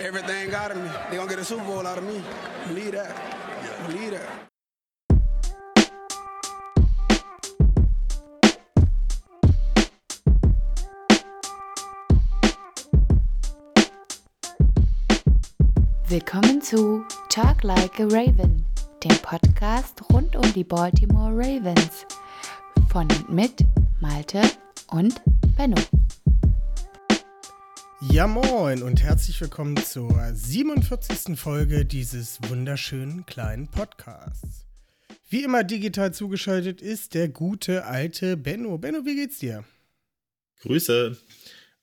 Everything out of me. They gonna get a Super Bowl out of me. Believe that. Believe that. Willkommen zu Talk Like a Raven, dem Podcast rund um die Baltimore Ravens. Von und mit Malte und Benno. Ja moin und herzlich willkommen zur 47. Folge dieses wunderschönen kleinen Podcasts. Wie immer digital zugeschaltet ist der gute alte Benno. Benno, wie geht's dir? Grüße.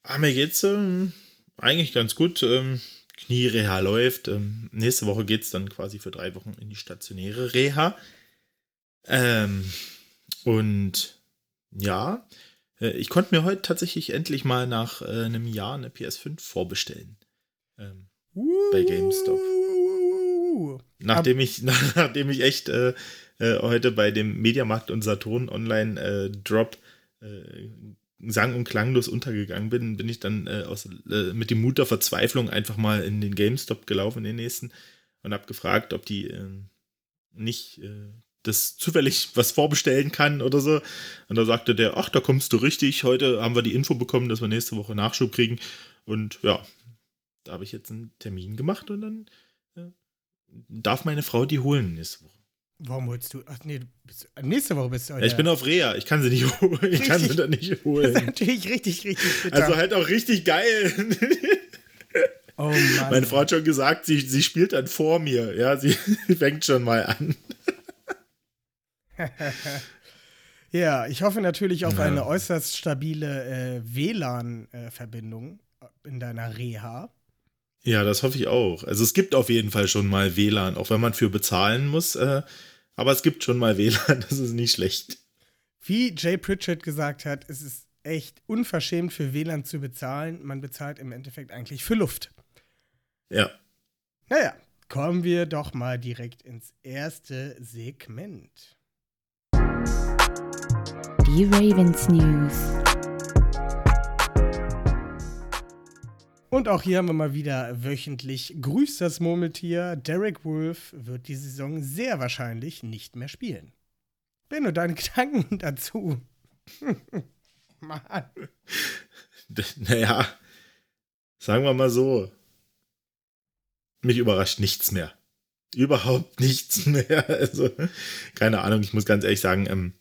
Ah, mir geht's ähm, eigentlich ganz gut. Ähm, Knie-Reha läuft. Ähm, nächste Woche geht's dann quasi für drei Wochen in die stationäre Reha. Ähm, und ja, äh, ich konnte mir heute tatsächlich endlich mal nach äh, einem Jahr eine PS5 vorbestellen. Ähm, bei GameStop. Nachdem ich, nachdem ich echt äh, äh, heute bei dem Mediamarkt und Saturn Online äh, Drop äh, sang- und klanglos untergegangen bin, bin ich dann aus, mit dem Mut der Verzweiflung einfach mal in den GameStop gelaufen, in den nächsten, und habe gefragt, ob die äh, nicht das zufällig was vorbestellen kann oder so. Und da sagte der, ach, da kommst du richtig. Heute haben wir die Info bekommen, dass wir nächste Woche Nachschub kriegen. Und ja, da habe ich jetzt einen Termin gemacht und dann äh, darf meine Frau die holen nächste Woche. Warum holst du? Ach nee, du bist, nächste Woche bist du. Ja, ich bin auf Reha, ich kann sie nicht holen. Ich kann sie dann nicht Das ist holen. natürlich richtig, richtig bitter. Also halt auch richtig geil. oh Mann. Meine Frau hat schon gesagt, sie, sie spielt dann vor mir. Ja, sie fängt schon mal an. Ja, ich hoffe natürlich auf Ja. eine äußerst stabile äh, WLAN-Verbindung in deiner Reha. Ja, das hoffe ich auch. Also es gibt auf jeden Fall schon mal WLAN, auch wenn man für bezahlen muss. Äh, aber es gibt schon mal WLAN, das ist nicht schlecht. Wie Jay Pritchett gesagt hat, es ist echt unverschämt für WLAN zu bezahlen. Man bezahlt im Endeffekt eigentlich für Luft. Ja. Naja, kommen wir doch mal direkt ins erste Segment. Die Ravens News. Und auch hier haben wir mal wieder wöchentlich Grüßt das Murmeltier. Derek Wolf wird die Saison sehr wahrscheinlich nicht mehr spielen. Benno, deine Gedanken dazu? Mann. Naja, sagen wir mal so. Mich überrascht nichts mehr. Überhaupt nichts mehr. Also, keine Ahnung, ich muss ganz ehrlich sagen, ähm,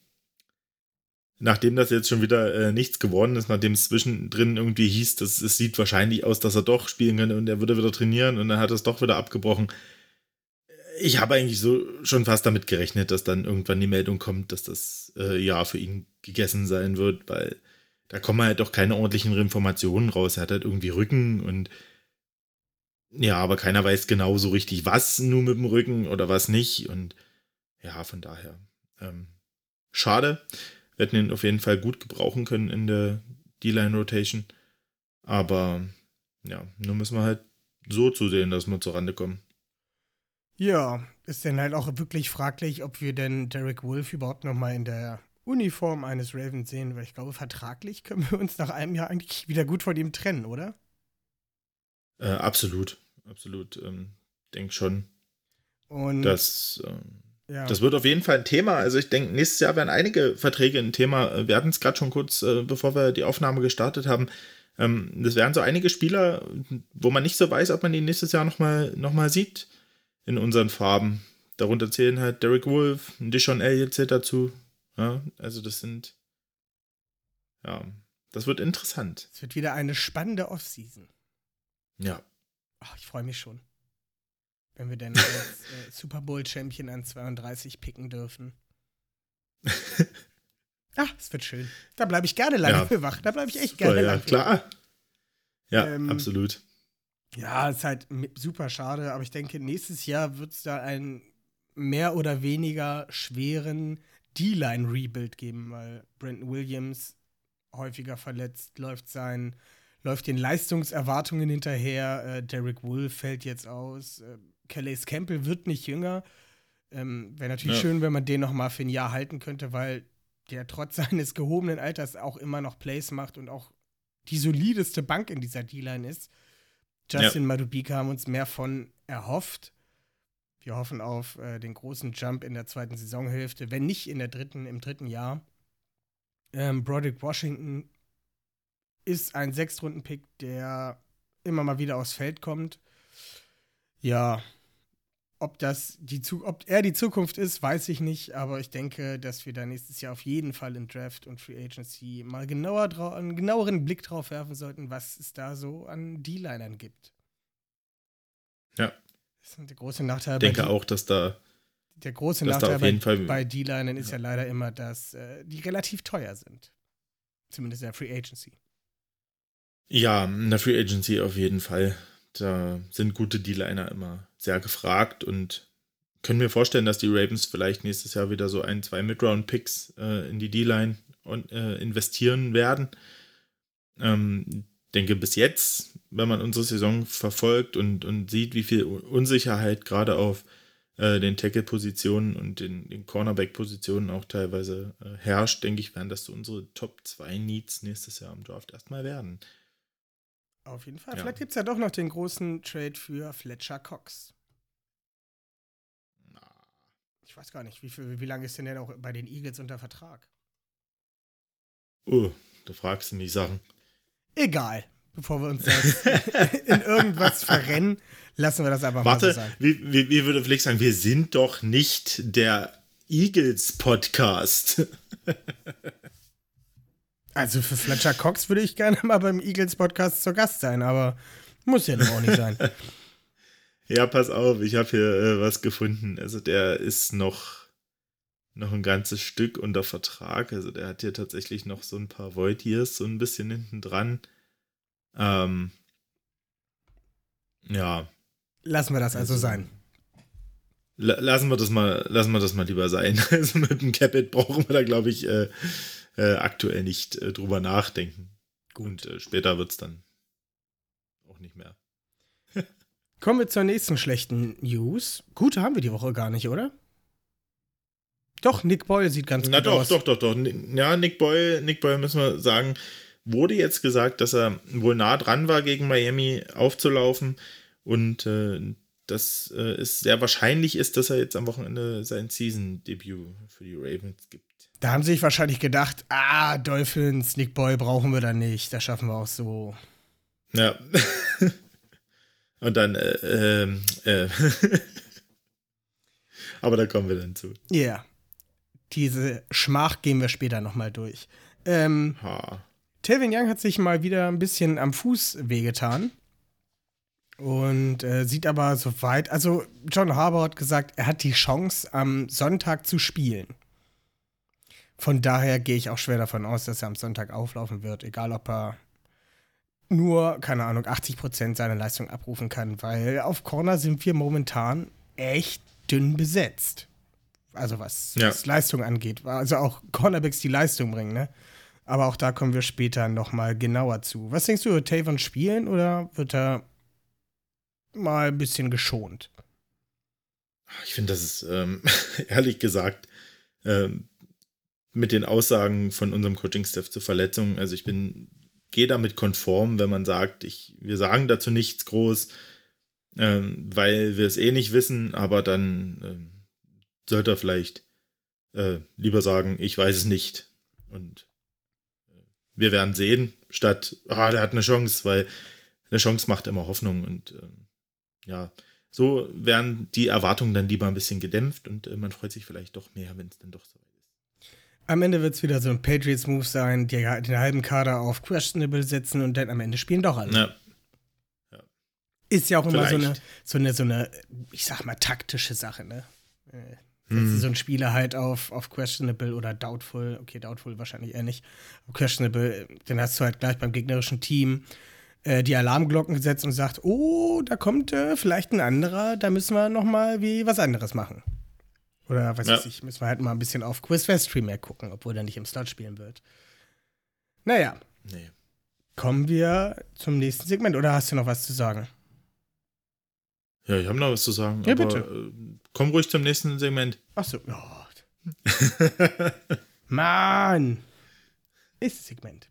nachdem das jetzt schon wieder äh, nichts geworden ist, nachdem es zwischendrin irgendwie hieß, dass es sieht wahrscheinlich aus, dass er doch spielen könnte und er würde wieder trainieren und dann hat er es doch wieder abgebrochen. Ich habe eigentlich so schon fast damit gerechnet, dass dann irgendwann die Meldung kommt, dass das äh, Jahr für ihn gegessen sein wird, weil da kommen halt doch keine ordentlichen Informationen raus. Er hat halt irgendwie Rücken und ja, aber keiner weiß genau so richtig, was nur mit dem Rücken oder was nicht. Und ja, von daher. Ähm, schade. Wir hätten ihn auf jeden Fall gut gebrauchen können in der D-Line-Rotation. Aber ja, nur müssen wir halt so zusehen, dass wir zur Rande kommen. Ja, ist denn halt auch wirklich fraglich, ob wir denn Derek Wolf überhaupt noch mal in der Uniform eines Ravens sehen, weil ich glaube, vertraglich können wir uns nach einem Jahr eigentlich wieder gut von ihm trennen, oder? Äh, absolut, absolut. Ähm, denk schon, Und dass ähm, ja. Das wird auf jeden Fall ein Thema. Also ich denke, nächstes Jahr werden einige Verträge ein Thema. Wir hatten es gerade schon kurz, äh, bevor wir die Aufnahme gestartet haben. Ähm, das wären so einige Spieler, wo man nicht so weiß, ob man die nächstes Jahr nochmal noch mal sieht in unseren Farben. Darunter zählen halt Derek Wolf, Dishon Elliott zählt dazu. Ja, also das sind, ja, das wird interessant. es wird wieder eine spannende Offseason. Ja, Ach, ich freue mich schon. Wenn wir denn als äh, Super Bowl-Champion an 32 picken dürfen. Ach, es wird schön. Da bleibe ich gerne lange Ja. für wach. Da bleibe ich echt Super, gerne ja, lange für klar. Ja, Ähm, absolut. Ja, ist halt super schade, aber ich denke, nächstes Jahr wird es da einen mehr oder weniger schweren D-Line-Rebuild geben, weil Brandon Williams häufiger verletzt, läuft sein, läuft den Leistungserwartungen hinterher. Äh, Derek Wolf fällt jetzt aus. Äh, Calais Campbell wird nicht jünger. Ähm, Wäre natürlich Ja. schön, wenn man den noch mal für ein Jahr halten könnte, weil der trotz seines gehobenen Alters auch immer noch Plays macht und auch die solideste Bank in dieser D-Line ist. Justin ja. Madubika haben uns mehr von erhofft. Wir hoffen auf äh, den großen Jump in der zweiten Saisonhälfte, wenn nicht in der dritten, im dritten Jahr. Ähm, Broderick Washington ist ein Sechstrunden-Pick, der immer mal wieder aufs Feld kommt. Ja, ob das die ob er die Zukunft ist, weiß ich nicht, aber ich denke, dass wir da nächstes Jahr auf jeden Fall in Draft und Free Agency mal genauer einen genaueren Blick drauf werfen sollten, was es da so an D-Linern gibt. Ja. Das ist der große Nachteil. Ich denke auch, dass da der große Nachteil bei, bei D-Linern ist ja. ja leider immer, dass äh, die relativ teuer sind. Zumindest in der Free Agency. Ja, in der Free Agency auf jeden Fall. Da sind gute D-Liner immer sehr gefragt und können mir vorstellen, dass die Ravens vielleicht nächstes Jahr wieder so ein, zwei Mid-Round-Picks äh, in die D-Line äh, investieren werden. Ähm, denke, bis jetzt, wenn man unsere Saison verfolgt und, und sieht, wie viel Unsicherheit gerade auf äh, den Tackle-Positionen und den, den Cornerback-Positionen auch teilweise äh, herrscht, denke ich, werden das so unsere Top 2 Needs nächstes Jahr im Draft erstmal werden. Auf jeden Fall. Ja. Vielleicht gibt es ja doch noch den großen Trade für Fletcher Cox. Ich weiß gar nicht, wie, viel, wie lange ist denn der auch bei den Eagles unter Vertrag? Oh, da fragst du mich Sachen. Egal. Bevor wir uns in irgendwas verrennen, lassen wir das einfach Warte, mal so sein. Wie, wie, wie würde Felix sagen, wir sind doch nicht der Eagles-Podcast. Also für Fletcher Cox würde ich gerne mal beim Eagles-Podcast zur Gast sein, aber muss ja auch nicht sein. ja, pass auf, ich habe hier äh, was gefunden. Also der ist noch noch ein ganzes Stück unter Vertrag. Also der hat hier tatsächlich noch so ein paar Void Years so ein bisschen hinten dran. Ähm, ja. Lassen wir das also, also sein. Lassen wir das mal, lassen wir das mal lieber sein. Also mit dem Capit brauchen wir da, glaube ich, äh, äh, aktuell nicht äh, drüber nachdenken. Gut. Und äh, später wird es dann auch nicht mehr. Kommen wir zur nächsten schlechten News. Gute haben wir die Woche gar nicht, oder? Doch, Nick Boyle sieht ganz Na gut doch, aus. doch, doch, doch. Ja, Nick Boyle, Nick Boyle müssen wir sagen, wurde jetzt gesagt, dass er wohl nah dran war, gegen Miami aufzulaufen und äh, dass äh, es sehr wahrscheinlich ist, dass er jetzt am Wochenende sein Season-Debüt für die Ravens gibt. Da haben sie sich wahrscheinlich gedacht, ah, Dolphins, Nick Boyle brauchen wir da nicht, das schaffen wir auch so. Ja. und dann, äh, ähm, äh, Aber da kommen wir dann zu. Ja. Yeah diese Schmach gehen wir später nochmal durch. Ähm, ha. Telvin Young hat sich mal wieder ein bisschen am Fuß wehgetan. Und äh, sieht aber soweit, also John Harbour hat gesagt, er hat die Chance, am Sonntag zu spielen. Von daher gehe ich auch schwer davon aus, dass er am Sonntag auflaufen wird, egal ob er nur, keine Ahnung, 80% seiner Leistung abrufen kann, weil auf Corner sind wir momentan echt dünn besetzt. Also was, ja. was Leistung angeht. Also auch Cornerbacks, die Leistung bringen, ne? Aber auch da kommen wir später nochmal genauer zu. Was denkst du, wird Tavon spielen oder wird er mal ein bisschen geschont? Ich finde, das ist ähm, ehrlich gesagt ähm, mit den Aussagen von unserem Coaching-Staff zur Verletzung. Also ich bin, gehe damit konform, wenn man sagt, ich, wir sagen dazu nichts groß, ähm, weil wir es eh nicht wissen, aber dann ähm, sollte er vielleicht äh, lieber sagen, ich weiß es nicht. Und äh, wir werden sehen, statt, ah, der hat eine Chance, weil eine Chance macht immer Hoffnung. Und äh, ja, so werden die Erwartungen dann lieber ein bisschen gedämpft und äh, man freut sich vielleicht doch mehr, wenn es dann doch so ist. Am Ende wird es wieder so ein Patriots-Move sein, die den halben Kader auf Questionable setzen und dann am Ende spielen doch alle. Ja. ja. Ist ja auch immer so eine, so eine, so eine, ich sag mal, taktische Sache, ne? Äh, hm. So ein Spieler halt auf, auf Questionable oder Doubtful, okay, Doubtful wahrscheinlich eher nicht, Questionable, dann hast du halt gleich beim gegnerischen Team äh, die Alarmglocken gesetzt und sagt, oh, da kommt äh, vielleicht ein anderer, da müssen wir noch mal wie was anderes machen. Oder was ja. weiß ich, müssen wir halt mal ein bisschen auf Quiz Fest mehr gucken, obwohl er nicht im Slot spielen wird. Naja. Nee. Kommen wir zum nächsten Segment oder hast du noch was zu sagen? Ja, ich habe noch was zu sagen. Ja, bitte. Äh, komm ruhig zum nächsten Segment. Ach so. Oh. Mann! Nächstes Segment.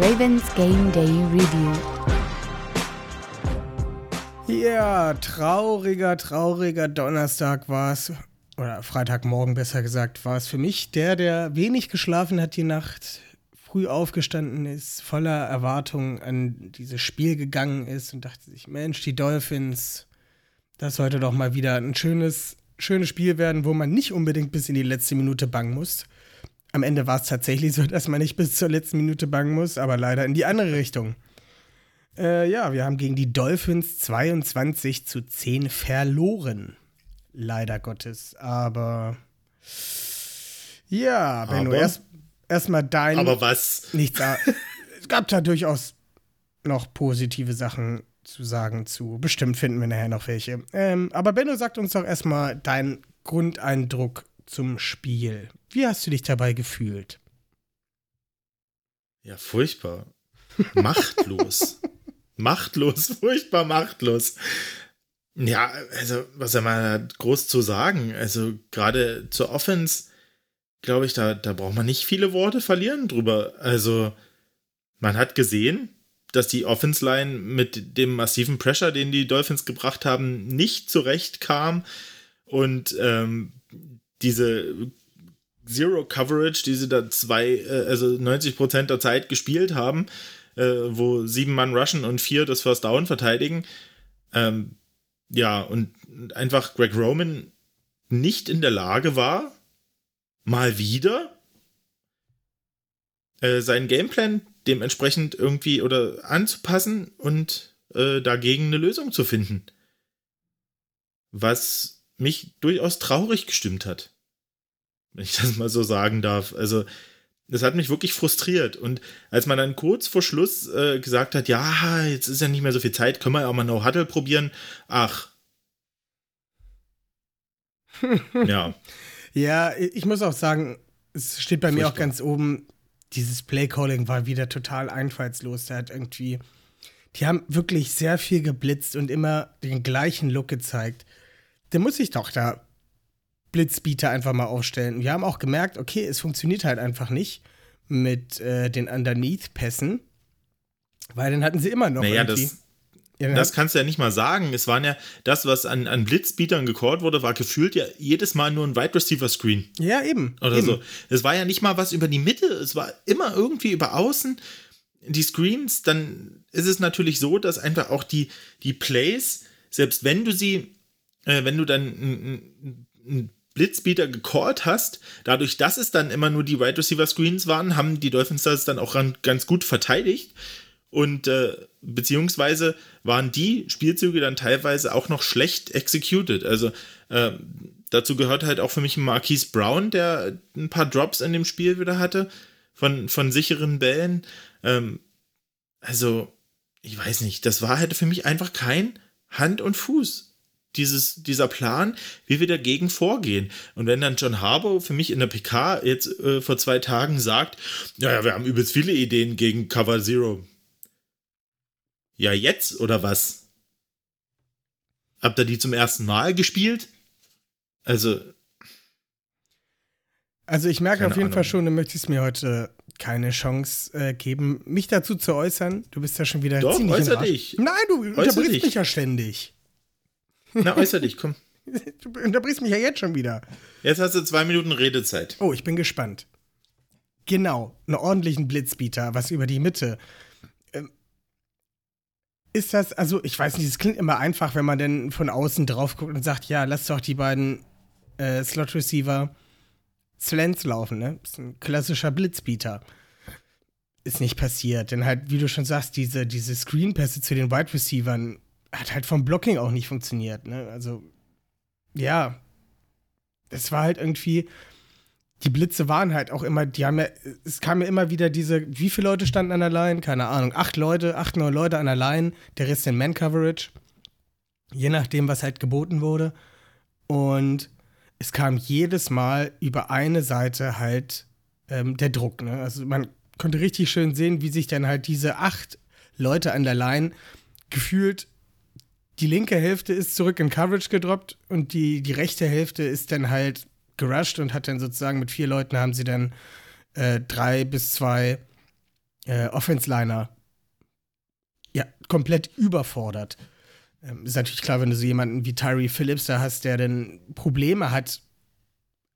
Ravens Game Day Review. Ja, trauriger, trauriger Donnerstag war es. Oder Freitagmorgen besser gesagt, war es für mich. Der, der wenig geschlafen hat die Nacht, früh aufgestanden ist, voller Erwartung an dieses Spiel gegangen ist und dachte sich, Mensch, die Dolphins, das sollte doch mal wieder ein schönes, schönes Spiel werden, wo man nicht unbedingt bis in die letzte Minute bangen muss. Am Ende war es tatsächlich so, dass man nicht bis zur letzten Minute bangen muss, aber leider in die andere Richtung. Äh, ja, wir haben gegen die Dolphins 22 zu 10 verloren. Leider Gottes. Aber ja, Benno, erst erstmal dein. Aber was? nichts. es gab da durchaus noch positive Sachen zu sagen zu. Bestimmt finden wir nachher noch welche. Ähm, aber Benno, sagt uns doch erstmal deinen Grundeindruck zum Spiel. Wie hast du dich dabei gefühlt? Ja, furchtbar. Machtlos. machtlos, furchtbar machtlos. Ja, also, was man da groß zu sagen? Also, gerade zur Offense, glaube ich, da, da braucht man nicht viele Worte verlieren drüber. Also, man hat gesehen, dass die Offense-Line mit dem massiven Pressure, den die Dolphins gebracht haben, nicht zurechtkam. Und ähm, diese Zero Coverage, die sie da zwei, äh, also 90 Prozent der Zeit gespielt haben, äh, wo sieben Mann rushen und vier das First Down verteidigen. Ähm, ja, und einfach Greg Roman nicht in der Lage war, mal wieder äh, seinen Gameplan dementsprechend irgendwie oder anzupassen und äh, dagegen eine Lösung zu finden. Was mich durchaus traurig gestimmt hat wenn ich das mal so sagen darf. Also, das hat mich wirklich frustriert. Und als man dann kurz vor Schluss äh, gesagt hat, ja, jetzt ist ja nicht mehr so viel Zeit, können wir auch mal No Huddle probieren. Ach. ja, Ja, ich muss auch sagen, es steht bei mir auch Furchtbar. ganz oben, dieses Playcalling war wieder total einfallslos. Der hat irgendwie, die haben wirklich sehr viel geblitzt und immer den gleichen Look gezeigt. Der muss sich doch da Blitzbeater einfach mal aufstellen. Wir haben auch gemerkt, okay, es funktioniert halt einfach nicht mit äh, den Underneath-Pässen, weil dann hatten sie immer noch naja, irgendwie. das, ja, das kannst du ja nicht mal sagen. Es waren ja, das, was an, an Blitzbeatern gecallt wurde, war gefühlt ja jedes Mal nur ein Wide Receiver Screen. ja, eben. oder eben. so. Es war ja nicht mal was über die Mitte, es war immer irgendwie über außen. Die Screens, dann ist es natürlich so, dass einfach auch die, die Plays, selbst wenn du sie, äh, wenn du dann einen einen Blitzbeater gecallt hast, dadurch, dass es dann immer nur die Wide Receiver Screens waren, haben die Dolphins das dann auch ganz gut verteidigt. Und äh, beziehungsweise waren die Spielzüge dann teilweise auch noch schlecht executed. Also äh, dazu gehört halt auch für mich Marquise Brown, der ein paar Drops in dem Spiel wieder hatte, von, von sicheren Bällen. Ähm, also, ich weiß nicht, das war halt für mich einfach kein Hand und Fuß. Dieses, dieser Plan, wie wir dagegen vorgehen. Und wenn dann John Harbour für mich in der PK jetzt äh, vor zwei Tagen sagt, naja, wir haben übelst viele Ideen gegen Cover Zero. Ja, jetzt oder was? Habt ihr die zum ersten Mal gespielt? Also, Also ich merke auf jeden Ahnung. Fall schon, du möchtest mir heute keine Chance äh, geben, mich dazu zu äußern. Du bist ja schon wieder Doch, ziemlich äußer dich. Nein, du unterbrichst mich ja ständig. Na, äußer dich, komm. Du unterbrichst mich ja jetzt schon wieder. Jetzt hast du zwei Minuten Redezeit. Oh, ich bin gespannt. Genau, einen ordentlichen Blitzbieter, was über die Mitte. Ähm, ist das, also ich weiß nicht, es klingt immer einfach, wenn man denn von außen drauf guckt und sagt, ja, lass doch die beiden äh, Slot-Receiver Slants laufen, ne? Ist ein klassischer Blitzbieter. Ist nicht passiert, denn halt, wie du schon sagst, diese, diese Screenpässe zu den Wide Receivern hat halt vom Blocking auch nicht funktioniert, ne? Also, ja, es war halt irgendwie, die Blitze waren halt auch immer, die haben ja, es kam ja immer wieder diese, wie viele Leute standen an der Line? Keine Ahnung, acht Leute, acht, neun Leute an der Line, der Rest in Man-Coverage. Je nachdem, was halt geboten wurde. Und es kam jedes Mal über eine Seite halt ähm, der Druck. Ne? Also man konnte richtig schön sehen, wie sich dann halt diese acht Leute an der Line gefühlt die linke Hälfte ist zurück in Coverage gedroppt und die, die rechte Hälfte ist dann halt gerusht und hat dann sozusagen mit vier Leuten haben sie dann äh, drei bis zwei äh, Offense-Liner ja, komplett überfordert. Ähm, ist natürlich klar, wenn du so jemanden wie Tyree Phillips da hast, der dann Probleme hat,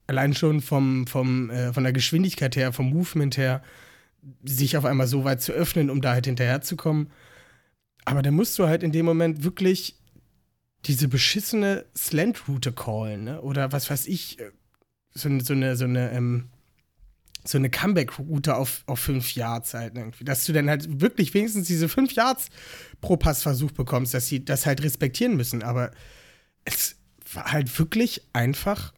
allein schon vom, vom, äh, von der Geschwindigkeit her, vom Movement her, sich auf einmal so weit zu öffnen, um da halt hinterherzukommen. Aber dann musst du halt in dem Moment wirklich diese beschissene Slant-Route callen, ne? Oder was weiß ich, äh, so, so eine, so eine, ähm, so eine Comeback-Route auf, auf fünf Yards halt irgendwie. Dass du dann halt wirklich wenigstens diese fünf Yards pro Passversuch bekommst, dass sie das halt respektieren müssen. Aber es war halt wirklich einfach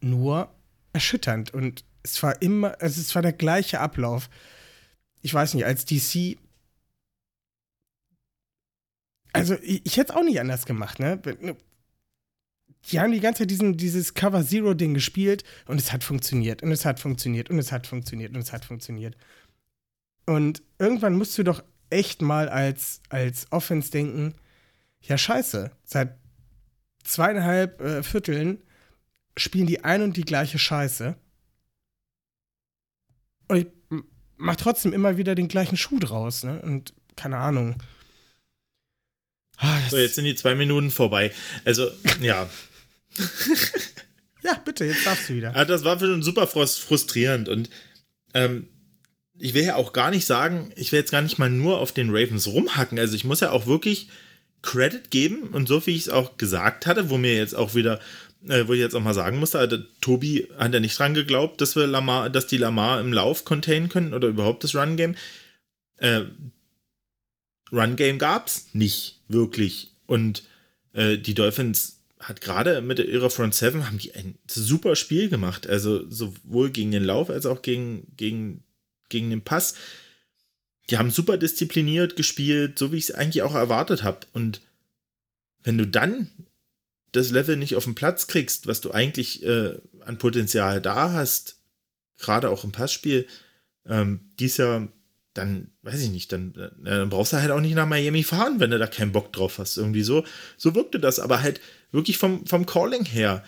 nur erschütternd. Und es war immer, also es war der gleiche Ablauf. Ich weiß nicht, als DC. Also, ich, ich hätte es auch nicht anders gemacht, ne? Die haben die ganze Zeit diesen, dieses Cover Zero-Ding gespielt und es hat funktioniert und es hat funktioniert und es hat funktioniert und es hat funktioniert. Und irgendwann musst du doch echt mal als, als Offense denken: Ja, scheiße, seit zweieinhalb äh, Vierteln spielen die ein und die gleiche Scheiße. Und ich mach trotzdem immer wieder den gleichen Schuh draus, ne? Und keine Ahnung. Ah, so, jetzt sind die zwei Minuten vorbei. Also, ja. ja, bitte, jetzt darfst du wieder. Ja, das war für uns super frustrierend und ähm, ich will ja auch gar nicht sagen, ich will jetzt gar nicht mal nur auf den Ravens rumhacken. Also ich muss ja auch wirklich Credit geben und so wie ich es auch gesagt hatte, wo mir jetzt auch wieder äh, wo ich jetzt auch mal sagen musste, also, Tobi hat ja nicht dran geglaubt, dass wir Lamar, dass die Lamar im Lauf containen können oder überhaupt das Run-Game. Äh, Run-Game gab's nicht wirklich. Und äh, die Dolphins hat gerade mit ihrer Front Seven haben die ein super Spiel gemacht. Also sowohl gegen den Lauf als auch gegen, gegen, gegen den Pass. Die haben super diszipliniert gespielt, so wie ich es eigentlich auch erwartet habe. Und wenn du dann das Level nicht auf den Platz kriegst, was du eigentlich äh, an Potenzial da hast, gerade auch im Passspiel, ähm, dies Jahr, dann weiß ich nicht, dann, äh, dann brauchst du halt auch nicht nach Miami fahren, wenn du da keinen Bock drauf hast. Irgendwie so, so wirkte das, aber halt wirklich vom, vom Calling her.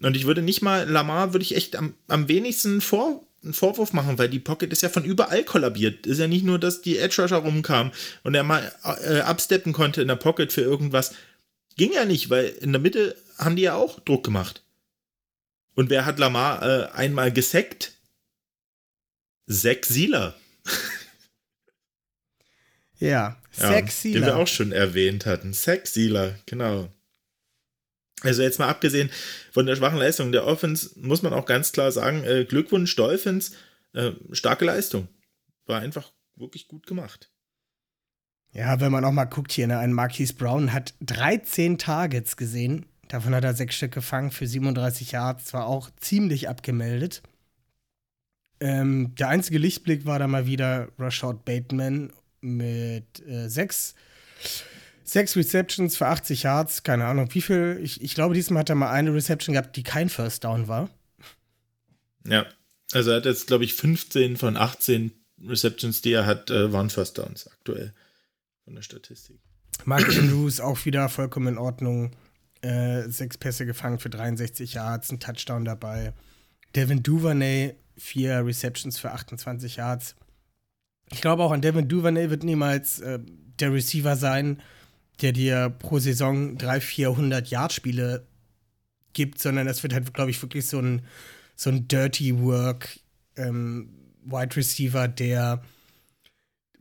Und ich würde nicht mal, Lamar würde ich echt am, am wenigsten vor, einen Vorwurf machen, weil die Pocket ist ja von überall kollabiert. Ist ja nicht nur, dass die Edge Rusher rumkam und er mal äh, absteppen konnte in der Pocket für irgendwas. Ging ja nicht, weil in der Mitte haben die ja auch Druck gemacht. Und wer hat Lamar äh, einmal gesackt? Zack Sieler. ja, Zack Sieler. Den wir auch schon erwähnt hatten. Sieler, genau. Also jetzt mal abgesehen von der schwachen Leistung der Offense, muss man auch ganz klar sagen, äh, Glückwunsch Dolphins, äh, starke Leistung. War einfach wirklich gut gemacht. Ja, wenn man auch mal guckt hier, ne, ein Marquise Brown hat 13 Targets gesehen. Davon hat er sechs Stück gefangen für 37 Yards. Zwar auch ziemlich abgemeldet. Ähm, der einzige Lichtblick war da mal wieder Rashad Bateman mit äh, sechs, sechs Receptions für 80 Yards. Keine Ahnung, wie viel. Ich, ich glaube, diesmal hat er mal eine Reception gehabt, die kein First Down war. Ja, also er hat jetzt, glaube ich, 15 von 18 Receptions, die er hat, äh, waren First Downs aktuell von der Statistik. Mark Andrews auch wieder vollkommen in Ordnung. Äh, sechs Pässe gefangen für 63 Yards, ein Touchdown dabei. Devin Duvernay, vier Receptions für 28 Yards. Ich glaube auch an Devin Duvernay wird niemals äh, der Receiver sein, der dir pro Saison 300, 400 Yard-Spiele gibt, sondern das wird halt, glaube ich, wirklich so ein, so ein Dirty Work ähm, Wide Receiver, der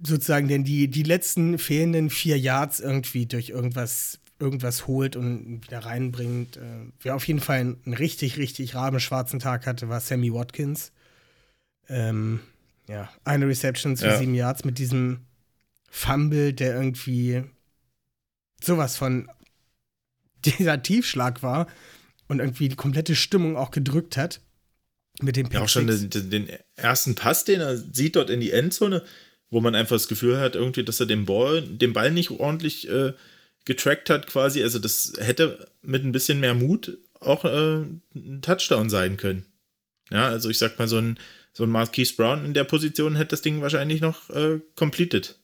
sozusagen denn die, die letzten fehlenden vier Yards irgendwie durch irgendwas, irgendwas holt und wieder reinbringt. Äh, wer auf jeden Fall einen, richtig, richtig rabenschwarzen Tag hatte, war Sammy Watkins. Ähm, ja, eine Reception für ja. sieben Yards mit diesem Fumble, der irgendwie sowas von dieser Tiefschlag war und irgendwie die komplette Stimmung auch gedrückt hat. Mit dem Ja, auch schon den, den, ersten Pass, den er sieht dort in die Endzone, wo man einfach das Gefühl hat, irgendwie, dass er den Ball, den Ball nicht ordentlich äh, getrackt hat, quasi. Also, das hätte mit ein bisschen mehr Mut auch äh, ein Touchdown sein können. Ja, also ich sag mal, so ein, so ein Marquise Brown in der Position hätte das Ding wahrscheinlich noch äh, completed.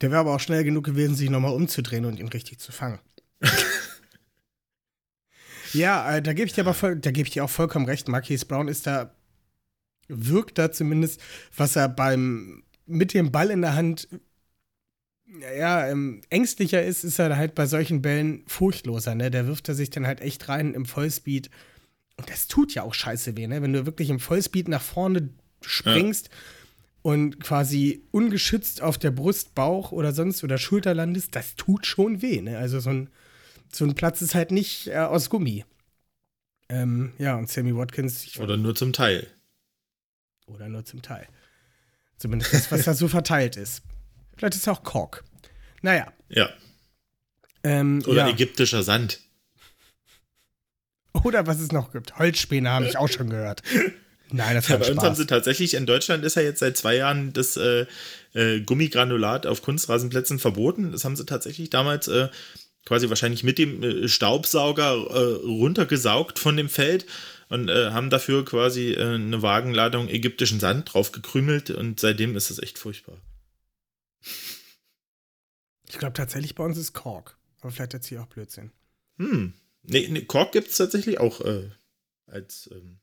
Der wäre aber auch schnell genug gewesen, sich nochmal umzudrehen und ihn richtig zu fangen. ja, äh, da gebe ich dir aber voll, da gebe ich dir auch vollkommen recht. Marquise Brown ist da, wirkt da zumindest, was er beim mit dem Ball in der Hand ja, ähm, ängstlicher ist, ist er halt bei solchen Bällen furchtloser, ne? Der wirft er sich dann halt echt rein im Vollspeed. Und das tut ja auch scheiße weh, ne? Wenn du wirklich im Vollspeed nach vorne springst ja. und quasi ungeschützt auf der Brust, Bauch oder sonst oder Schulter landest, das tut schon weh, ne? Also so ein, so ein Platz ist halt nicht äh, aus Gummi. Ähm, ja, und Sammy Watkins. Oder nur zum Teil. Oder nur zum Teil. Zumindest das, was da so verteilt ist. Vielleicht ist es auch Kork. Naja. Ja. Ähm, Oder ja. ägyptischer Sand. Oder was es noch gibt. Holzspäne habe ich auch schon gehört. Nein, das ja, bei Spaß. uns haben sie tatsächlich, in Deutschland ist ja jetzt seit zwei Jahren das äh, äh, Gummigranulat auf Kunstrasenplätzen verboten. Das haben sie tatsächlich damals äh, quasi wahrscheinlich mit dem äh, Staubsauger äh, runtergesaugt von dem Feld und haben dafür quasi eine Wagenladung ägyptischen Sand drauf gekrümelt und seitdem ist es echt furchtbar. Ich glaube tatsächlich bei uns ist Kork. Aber vielleicht erzähle ich auch Blödsinn. Hm. Nee, nee Kork gibt es tatsächlich auch äh, als ähm,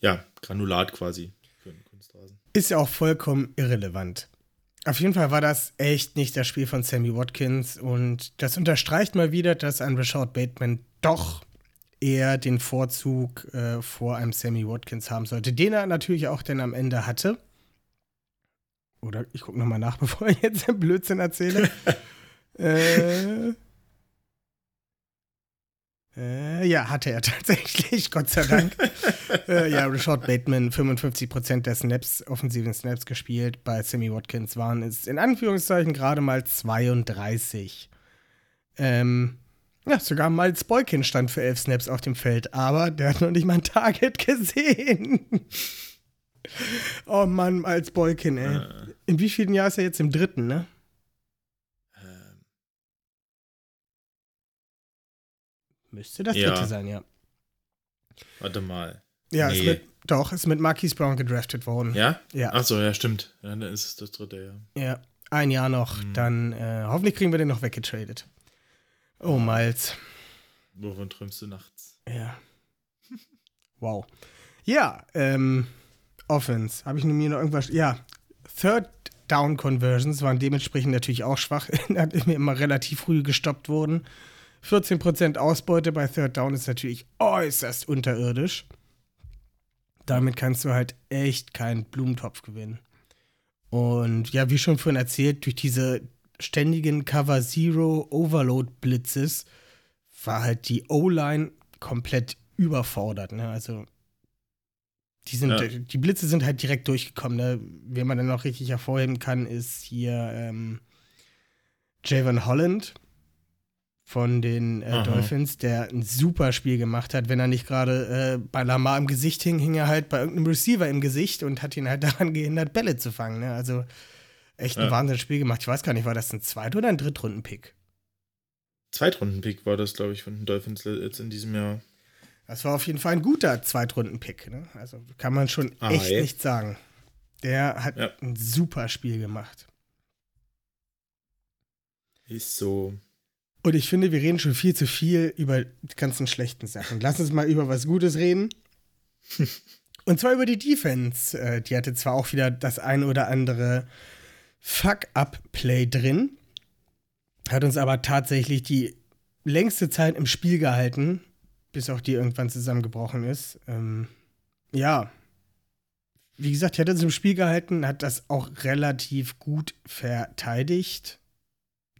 ja, Granulat quasi für einen Kunstrasen. Ist ja auch vollkommen irrelevant. Auf jeden Fall war das echt nicht das Spiel von Sammy Watkins und das unterstreicht mal wieder, dass ein Rashad Bateman doch eher den Vorzug äh, vor einem Sammy Watkins haben sollte, den er natürlich auch dann am Ende hatte. Oder ich gucke nochmal nach, bevor ich jetzt einen Blödsinn erzähle. äh, äh, ja, hatte er tatsächlich, Gott sei Dank. äh, ja, Rashad Bateman, 55% der Snaps, offensiven Snaps gespielt. Bei Sammy Watkins waren es in Anführungszeichen gerade mal 32. Ähm, ja, sogar Miles Boykin stand für 11 Snaps auf dem Feld, aber der hat noch nicht mal ein Target gesehen. oh Mann, Miles Boykin, ey. Äh. In wie vielen Jahren ist er jetzt im dritten, ne? Müsste das Ja. dritte sein, ja. warte mal. Ja, ist Nee. mit, doch, ist mit Marquise Brown gedraftet worden. Ja? Ja. Achso, ja, stimmt. Ja, dann ist es das dritte, ja. Ja, ein Jahr noch. Mhm. Dann äh, hoffentlich kriegen wir den noch weggetradet. Oh, Miles. Wovon träumst du nachts? Ja. Wow. Ja, ähm, Offense. Habe ich mir noch irgendwas. Ja, Third Down Conversions waren dementsprechend natürlich auch schwach, nachdem wir immer relativ früh gestoppt wurden. 14% Ausbeute bei Third Down ist natürlich äußerst unterirdisch. Damit kannst du halt echt keinen Blumentopf gewinnen. Und ja, wie schon vorhin erzählt, durch diese ständigen Cover Zero Overload Blitzes war halt die O-Line komplett überfordert. Ne? Also die, sind, Ja. die Blitze sind halt direkt durchgekommen. Ne? Wen man dann noch richtig hervorheben kann, ist hier ähm, Javon Holland von den äh. Dolphins, der ein super Spiel gemacht hat. Wenn er nicht gerade äh, bei Lamar im Gesicht hing, hing er halt bei irgendeinem Receiver im Gesicht und hat ihn halt daran gehindert, Bälle zu fangen. Ne? Also echt ein Ja. Wahnsinnsspiel gemacht. Ich weiß gar nicht, war das ein Zweit- oder ein Drittrunden-Pick? Zweitrunden-Pick war das, glaube ich, von den Dolphins jetzt in diesem Jahr. Das war auf jeden Fall ein guter Zweitrunden-Pick. Ne? Also kann man schon Ah, echt ey. nicht sagen. Der hat Ja. ein super Spiel gemacht. Ist so. Und ich finde, wir reden schon viel zu viel über die ganzen schlechten Sachen. Lass uns mal über was Gutes reden. Und zwar über die Defense. Äh, Die hatte zwar auch wieder das ein oder andere Fuck-Up-Play drin, hat uns aber tatsächlich die längste Zeit im Spiel gehalten, bis auch die irgendwann zusammengebrochen ist. Ähm, ja. Wie gesagt, die hat uns im Spiel gehalten, hat das auch relativ gut verteidigt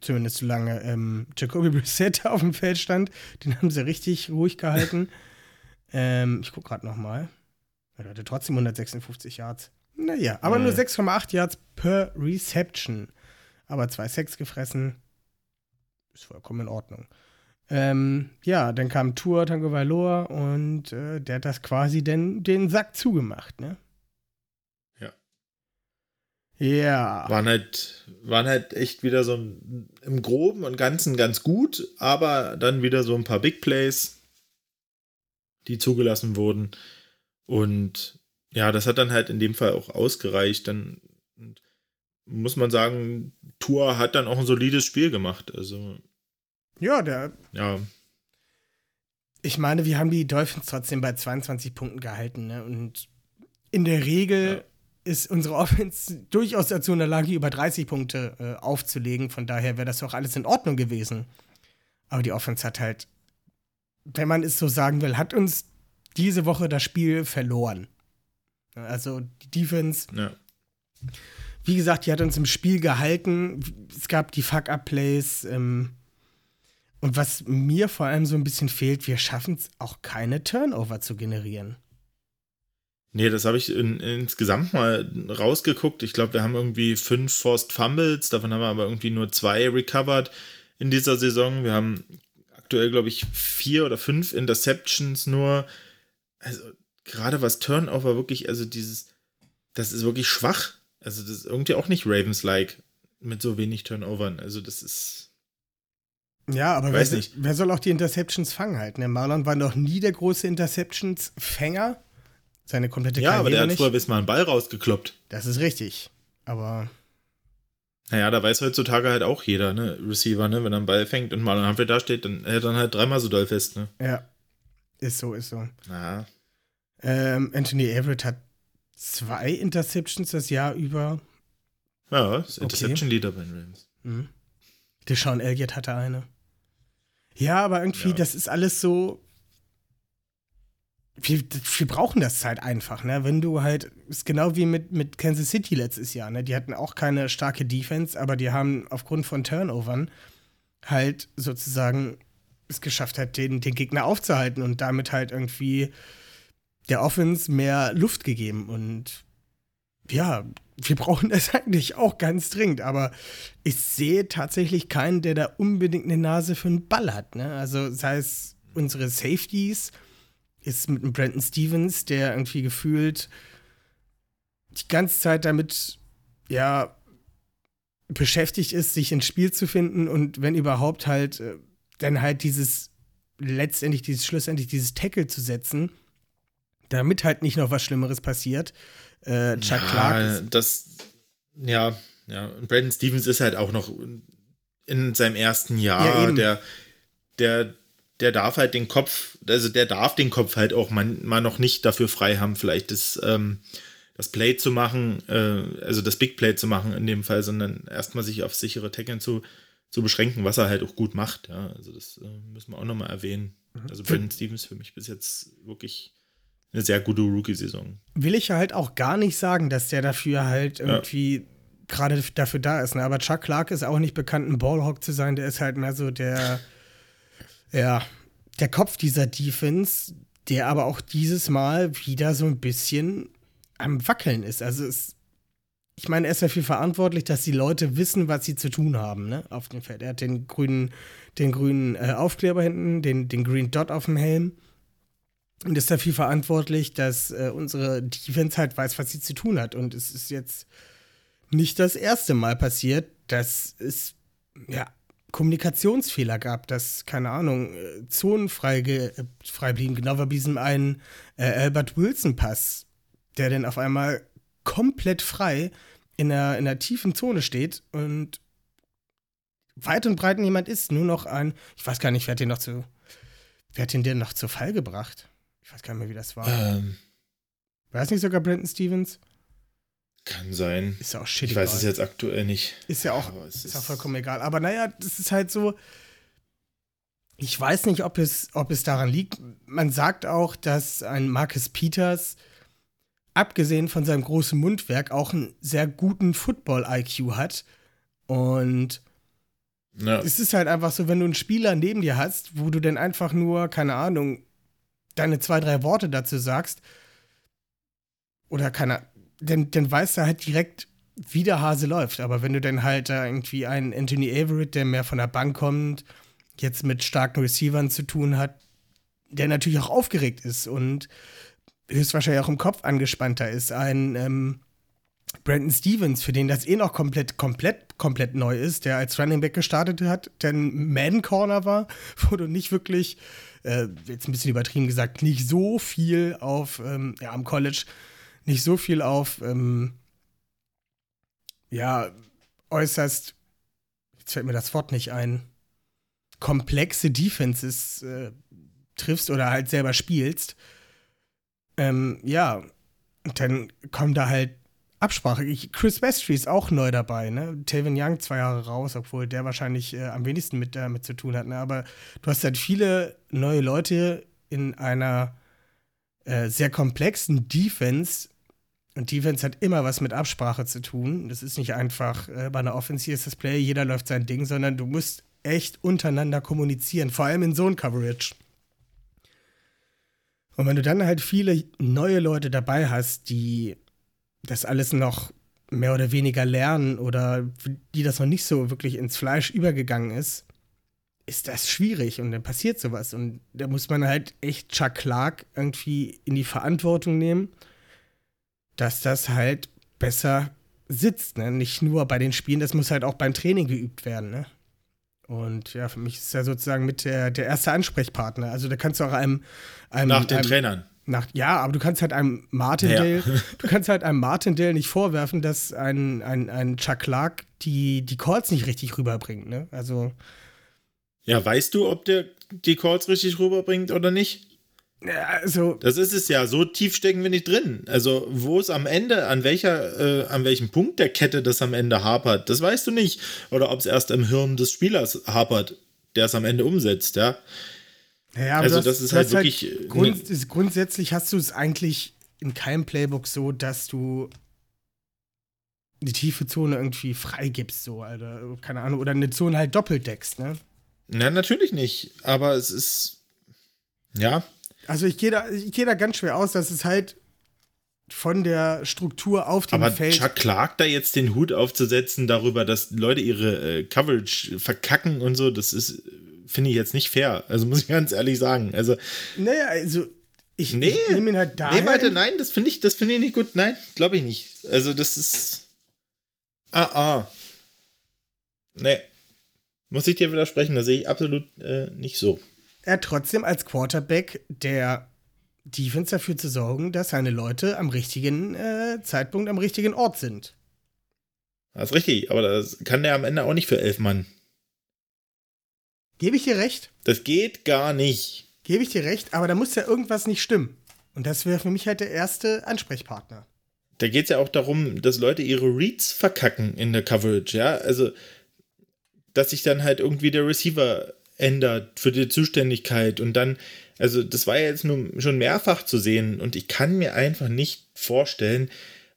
zumindest solange ähm, Jacoby Brissett auf dem Feld stand. Den haben sie richtig ruhig gehalten. ähm, ich gucke gerade noch mal. Er hatte trotzdem 156 Yards. Naja, aber Mhm. nur 6,8 Yards per Reception. Aber zwei Sacks gefressen. Ist vollkommen in Ordnung. Ähm, ja, dann kam Tour Tango Valor und äh, der hat das quasi den, den Sack zugemacht, ne? Ja. Waren halt, waren halt echt wieder so ein, im Groben und Ganzen ganz gut, aber dann wieder so ein paar Big Plays, die zugelassen wurden. Und ja, das hat dann halt in dem Fall auch ausgereicht. Dann muss man sagen, Tour hat dann auch ein solides Spiel gemacht. Also Ja, der. Ja. Ich meine, wir haben die Dolphins trotzdem bei 22 Punkten gehalten, ne? Und in der Regel ja. Ist unsere Offense durchaus dazu in der Lage, über 30 Punkte äh, aufzulegen. Von daher wäre das doch alles in Ordnung gewesen. Aber die Offense hat halt, wenn man es so sagen will, hat uns diese Woche das Spiel verloren. Also die Defense. Ja. Wie gesagt, die hat uns im Spiel gehalten. Es gab die Fuck-Up-Plays. Ähm, und was mir vor allem so ein bisschen fehlt, wir schaffen es auch keine Turnover zu generieren. Nee, das habe ich in, insgesamt mal rausgeguckt. Ich glaube, wir haben irgendwie fünf Forced Fumbles, davon haben wir aber irgendwie nur zwei recovered in dieser Saison. Wir haben aktuell, glaube ich, vier oder fünf Interceptions nur. Also, gerade was Turnover wirklich, also dieses, das ist wirklich schwach. Also, das ist irgendwie auch nicht Ravens-like mit so wenig Turnovern. Also, das ist. Ja, aber wer, nicht. wer soll auch die Interceptions fangen halt? Ne? Marlon war noch nie der große Interceptions-Fänger. Seine komplette ja, Karriere. Ja, aber der hat nicht. vorher bis mal einen Ball rausgekloppt. Das ist richtig. Aber. Naja, da weiß heutzutage halt auch jeder, ne? Receiver, ne? Wenn er einen Ball fängt und Marlon Humphrey da steht, dann hält er dann halt dreimal so doll fest, ne? Ja. Ist so, ist so. Ja. Ähm, Anthony Everett hat zwei Interceptions das Jahr über. Ja, ist Interception Leader bei den Rams. Mhm. Deshaun Elliott hatte eine. Ja, aber irgendwie, ja. das ist alles so. Wir, wir brauchen das halt einfach, ne? Wenn du halt, ist genau wie mit, mit Kansas City letztes Jahr, ne? Die hatten auch keine starke Defense, aber die haben aufgrund von Turnovern halt sozusagen es geschafft hat, den, den Gegner aufzuhalten und damit halt irgendwie der Offense mehr Luft gegeben. Und ja, wir brauchen das eigentlich auch ganz dringend. Aber ich sehe tatsächlich keinen, der da unbedingt eine Nase für einen Ball hat. Ne? Also sei es unsere Safeties, ist mit einem Brandon Stevens, der irgendwie gefühlt die ganze Zeit damit, ja, beschäftigt ist, sich ins Spiel zu finden und wenn überhaupt halt, äh, dann halt dieses, letztendlich dieses, schlussendlich dieses Tackle zu setzen damit halt nicht noch was Schlimmeres passiert. Äh, Chuck ja, Clark. das, ja, ja. Und Brandon Stevens ist halt auch noch in seinem ersten Jahr. Ja, der, der, der darf halt den Kopf, also der darf den Kopf halt auch mal, mal noch nicht dafür frei haben, vielleicht das, ähm, das Play zu machen, äh, also das Big Play zu machen in dem Fall, sondern erstmal sich auf sichere Tackeln zu, zu beschränken, was er halt auch gut macht. Ja, also das äh, müssen wir auch nochmal erwähnen. Mhm. Also Brandon Stevens für mich bis jetzt wirklich eine sehr gute Rookie-Saison. Will ich halt auch gar nicht sagen, dass der dafür halt irgendwie ja. gerade dafür da ist. Ne? Aber Chuck Clark ist auch nicht bekannt, ein Ballhawk zu sein. Der ist halt mehr so der, ja, der Kopf dieser Defense, der aber auch dieses Mal wieder so ein bisschen am Wackeln ist. Also es, ich meine, er ist dafür verantwortlich, dass die Leute wissen, was sie zu tun haben, ne, auf dem Feld. Er hat den grünen, den grünen äh, Aufkleber hinten, den, den Green Dot auf dem Helm und ist dafür verantwortlich, dass äh, unsere Defense halt weiß, was sie zu tun hat. Und es ist jetzt nicht das erste Mal passiert, dass es ja, Kommunikationsfehler gab, dass, keine Ahnung, äh, Zonen frei, äh, frei blieben. Genau wie bei diesem einen äh, Albert Wilson-Pass, der dann auf einmal komplett frei in einer, in einer tiefen Zone steht und weit und breit niemand ist. Nur noch ein, ich weiß gar nicht, wer hat den noch zu, wer hat den denn noch zu Fall gebracht? Ich weiß gar nicht mehr, wie das war. Ähm, war es nicht sogar Brandon Stevens? Kann sein. Ist ja auch shit. Ich weiß es jetzt aktuell nicht. Ist ja auch, ist, ist auch vollkommen egal. Aber naja, das ist halt so. Ich weiß nicht, ob es, ob es daran liegt. Man sagt auch, dass ein Marcus Peters, abgesehen von seinem großen Mundwerk, auch einen sehr guten Football-IQ hat. Und ja. es ist halt einfach so, wenn du einen Spieler neben dir hast, wo du dann einfach nur, keine Ahnung, deine zwei, drei Worte dazu sagst, oder keine, dann, dann weißt du halt direkt, wie der Hase läuft. Aber wenn du dann halt da irgendwie einen Anthony Everett, der mehr von der Bank kommt, jetzt mit starken Receivern zu tun hat, der natürlich auch aufgeregt ist und höchstwahrscheinlich auch im Kopf angespannter ist. Ein ähm, Brandon Stevens, für den das eh noch komplett, komplett, komplett neu ist, der als Running Back gestartet hat, der ein Man Corner war, wo du nicht wirklich äh, jetzt ein bisschen übertrieben gesagt, nicht so viel auf, ähm, ja, am College, nicht so viel auf, ähm, ja, äußerst, jetzt fällt mir das Wort nicht ein, komplexe Defenses äh, triffst oder halt selber spielst, ähm, ja, dann kommen da halt Absprache. Ich, Chris Westry ist auch neu dabei, ne? Taven Young zwei Jahre raus, obwohl der wahrscheinlich äh, am wenigsten mit damit zu tun hat, ne? Aber du hast halt viele neue Leute in einer äh, sehr komplexen Defense. Und Defense hat immer was mit Absprache zu tun. Das ist nicht einfach äh, bei einer Offense ist das Play, jeder läuft sein Ding, sondern du musst echt untereinander kommunizieren, vor allem in Zone Coverage. Und wenn du dann halt viele neue Leute dabei hast, die das alles noch mehr oder weniger lernen oder die das noch nicht so wirklich ins Fleisch übergegangen ist, ist das schwierig und dann passiert sowas. Und da muss man halt echt Chuck Clark irgendwie in die Verantwortung nehmen, dass das halt besser sitzt. Ne? Nicht nur bei den Spielen, das muss halt auch beim Training geübt werden. Ne? Und ja, für mich ist er sozusagen mit der, der erste Ansprechpartner. Also da kannst du auch einem. einem Nach den einem, Trainern. Nach, ja, aber du kannst halt einem Martindale, ja. du kannst halt einem Martindale nicht vorwerfen, dass ein, ein, ein Chuck Clark die, die Calls nicht richtig rüberbringt, ne? Also. Ja, weißt du, ob der die Calls richtig rüberbringt oder nicht? Also. Das ist es ja, so tief stecken wir nicht drin. Also, wo es am Ende, an welcher, äh, an welchem Punkt der Kette das am Ende hapert, das weißt du nicht. Oder ob es erst im Hirn des Spielers hapert, der es am Ende umsetzt, ja. Ja, also das, das ist halt wirklich. Halt Grund, ne grundsätzlich hast du es eigentlich in keinem Playbook so, dass du die tiefe Zone irgendwie freigibst, so, Alter. Keine Ahnung. Oder eine Zone halt doppelt deckst, ne? Na, natürlich nicht. Aber es ist. Ja. Also ich gehe da, geh da ganz schwer aus, dass es halt von der Struktur auf dem Aber Feld. Chuck Clark da jetzt den Hut aufzusetzen darüber, dass Leute ihre äh, Coverage verkacken und so, das ist finde ich jetzt nicht fair. Also muss ich ganz ehrlich sagen. Also. Naja, also. Ich, nee, ich nehme ihn halt daher. Nee, warte, nein, das finde ich, das ich nicht gut. Nein, glaube ich nicht. Also, das ist. Ah, ah. Nee. Muss ich dir widersprechen, das sehe ich absolut äh, nicht so. Er trotzdem als Quarterback der Defense dafür zu sorgen, dass seine Leute am richtigen äh, Zeitpunkt am richtigen Ort sind. Das ist richtig, aber das kann der am Ende auch nicht für elf Mann. Gebe ich dir recht? Das geht gar nicht. Gebe ich dir recht, aber da muss ja irgendwas nicht stimmen. Und das wäre für mich halt der erste Ansprechpartner. Da geht es ja auch darum, dass Leute ihre Reads verkacken in der Coverage, ja. Also, dass sich dann halt irgendwie der Receiver ändert für die Zuständigkeit und dann, also das war ja jetzt nur schon mehrfach zu sehen und ich kann mir einfach nicht vorstellen,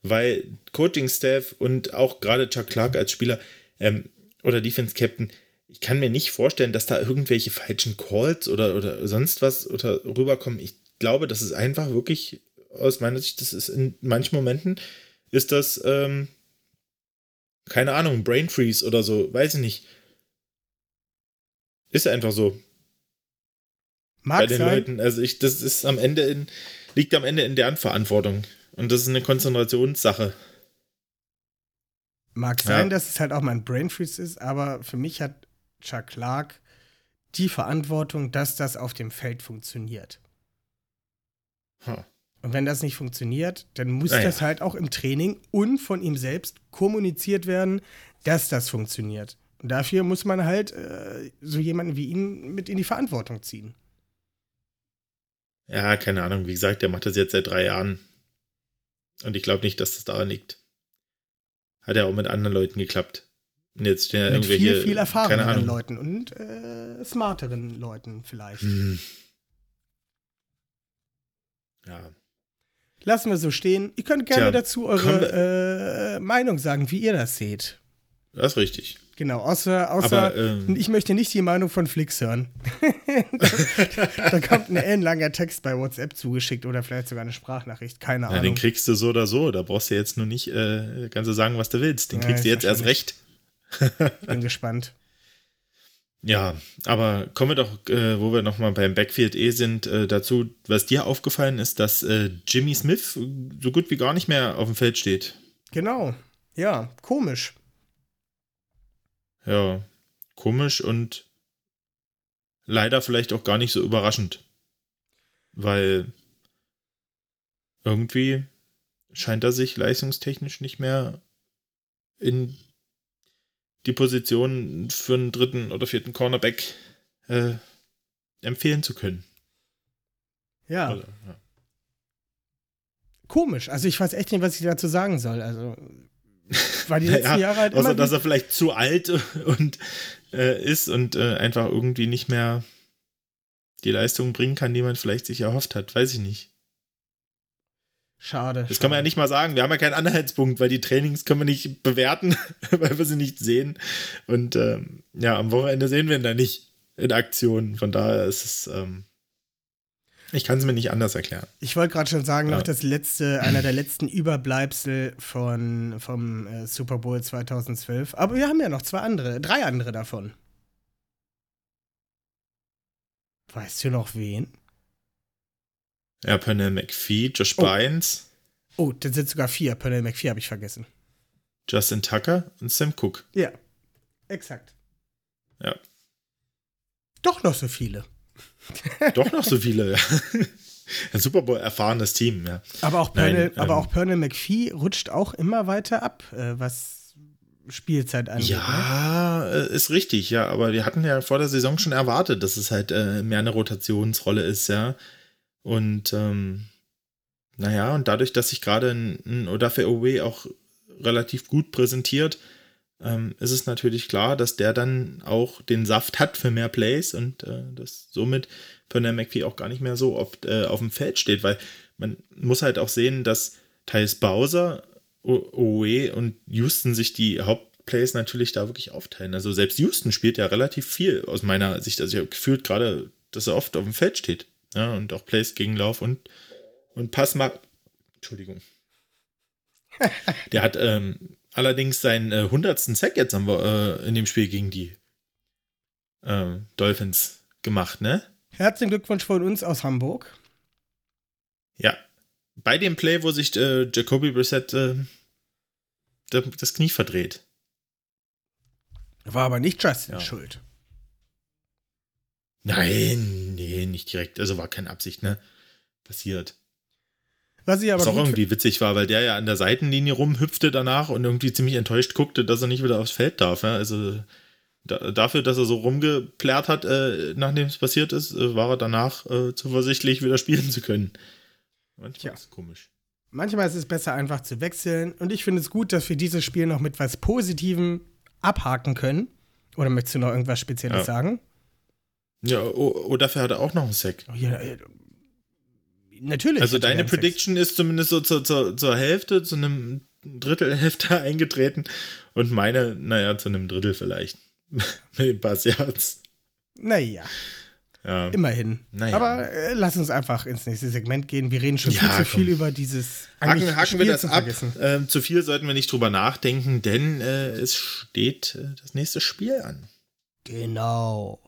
weil Coaching-Staff und auch gerade Chuck Clark als Spieler ähm, oder Defense-Captain, ich kann mir nicht vorstellen, dass da irgendwelche falschen Calls oder, oder sonst was oder rüberkommen. Ich glaube, das ist einfach wirklich aus meiner Sicht, das ist in manchen Momenten ist das, ähm, keine Ahnung, Brain Freeze oder so, weiß ich nicht. Ist einfach so. Mag Bei den sein. Leuten. Also ich, das ist am Ende in, liegt am Ende in deren Verantwortung. Und das ist eine Konzentrationssache. Mag sein, ja. dass es halt auch mal ein Brain Freeze ist, aber für mich hat Chuck Clark die Verantwortung, dass das auf dem Feld funktioniert. Huh. Und wenn das nicht funktioniert, dann muss naja. das halt auch im Training und von ihm selbst kommuniziert werden, dass das funktioniert. Und dafür muss man halt äh, so jemanden wie ihn mit in die Verantwortung ziehen. Ja, keine Ahnung. Wie gesagt, der macht das jetzt seit drei Jahren. Und ich glaube nicht, dass das daran liegt. Hat ja auch mit anderen Leuten geklappt. Jetzt stehen ja Mit viel, viel erfahrenen Leuten und äh, smarteren Leuten vielleicht. Hm. Ja. Lassen wir so stehen. Ihr könnt gerne Tja, da eure äh, Meinung sagen, wie ihr das seht. Das ist richtig. Genau, außer, außer Aber, ähm, ich möchte nicht die Meinung von Flix hören. da, da, kommt ein ellenlanger Text bei WhatsApp zugeschickt oder vielleicht sogar eine Sprachnachricht, keine Ahnung. Ja, den kriegst du so oder so, da brauchst du jetzt nur nicht, äh, kannst du sagen, was du willst. Den ja, kriegst du jetzt erst recht. Bin gespannt. Ja, aber kommen wir doch, äh, wo wir nochmal beim Backfield eh sind, äh, dazu, was dir aufgefallen ist, dass äh, Jimmy Smith so gut wie gar nicht mehr auf dem Feld steht. Genau, ja, komisch. Ja, komisch und leider vielleicht auch gar nicht so überraschend. Weil irgendwie scheint er sich leistungstechnisch nicht mehr in die Position für einen dritten oder vierten Cornerback äh, empfehlen zu können. Ja. Also, ja. Komisch. Also ich weiß echt nicht, was ich dazu sagen soll. Also war die letzten Ja, Jahre halt Außer, dass er vielleicht zu alt und äh, ist und äh, einfach irgendwie nicht mehr die Leistung bringen kann, die man vielleicht sich erhofft hat. Weiß ich nicht. schade. Das kann man ja nicht mal sagen. Wir haben ja keinen Anhaltspunkt, weil die Trainings können wir nicht bewerten, weil wir sie nicht sehen. Und ähm, ja, am Wochenende sehen wir ihn da nicht in Aktion. Von daher ist es. Ähm, ich kann es mir nicht anders erklären. Ich wollte gerade schon sagen, noch Ja. das letzte, einer der letzten Überbleibsel von, vom äh, Super Bowl 2012. Aber wir haben ja noch zwei andere, drei andere davon. Weißt du noch wen? Ja, Pernell McPhee, Josh Oh. Bynes, Oh, das sind sogar vier. Pernell McPhee habe ich vergessen. Justin Tucker und Sam Cook. Ja, exakt. Ja. Doch noch so viele. Doch noch so viele. Ein Super Bowl erfahrenes Team, ja. Aber auch Nein, Pernell, aber ähm, auch Pernell McPhee rutscht auch immer weiter ab, äh, was Spielzeit angeht. Ne? Ja, äh, ist richtig, ja, aber wir hatten ja vor der Saison schon erwartet, dass es halt äh, mehr eine Rotationsrolle ist, ja. Und ähm, naja, und dadurch, dass sich gerade ein, ein Odafe Owe auch relativ gut präsentiert, ähm, ist es natürlich klar, dass der dann auch den Saft hat für mehr Plays und äh, dass somit Pernell McPhee auch gar nicht mehr so oft äh, auf dem Feld steht, weil man muss halt auch sehen, dass Thais Bowser, Owe und Houston sich die Hauptplays natürlich da wirklich aufteilen. Also selbst Houston spielt ja relativ viel aus meiner Sicht. Also ich habe gefühlt gerade, dass er oft auf dem Feld steht. Ja, und auch Plays gegen Lauf und, und Pass macht. Entschuldigung. Der hat ähm, allerdings seinen äh, 100. Sack jetzt am, Wo- äh, in dem Spiel gegen die äh, Dolphins gemacht, ne? Herzlichen Glückwunsch von uns aus Hamburg. Ja. Bei dem Play, wo sich äh, Jacoby Brissett äh, da- das Knie verdreht. War aber nicht Justin Ja. schuld. Nein, nee, nicht direkt. Also war keine Absicht, ne? Passiert. Was ich aber Was auch irgendwie witzig war, weil der ja an der Seitenlinie rumhüpfte danach und irgendwie ziemlich enttäuscht guckte, dass er nicht wieder aufs Feld darf. Ja? Also da, dafür, dass er so rumgeplärt hat, äh, nachdem es passiert ist, äh, war er danach äh, zuversichtlich, wieder spielen zu können. Manchmal Tja. ist es komisch. Manchmal ist es besser, einfach zu wechseln. Und ich finde es gut, dass wir dieses Spiel noch mit was Positivem abhaken können. Oder möchtest du noch irgendwas Spezielles Ja. sagen? Ja, oh, oh, dafür hat er auch noch einen Sack. Oh, ja, natürlich. Also deine einen Sex. Prediction ist zumindest so zur, zur, zur Hälfte, zu einem Drittelhälfte eingetreten und meine, naja, zu einem Drittel vielleicht. Mit den Pass Yards. Naja, Ja. immerhin. Naja. Aber äh, lass uns einfach ins nächste Segment gehen. Wir reden schon Ja, viel zu viel über dieses Haken, haken wir das zu ab. Ähm, zu viel sollten wir nicht drüber nachdenken, denn äh, es steht äh, das nächste Spiel an. Genau.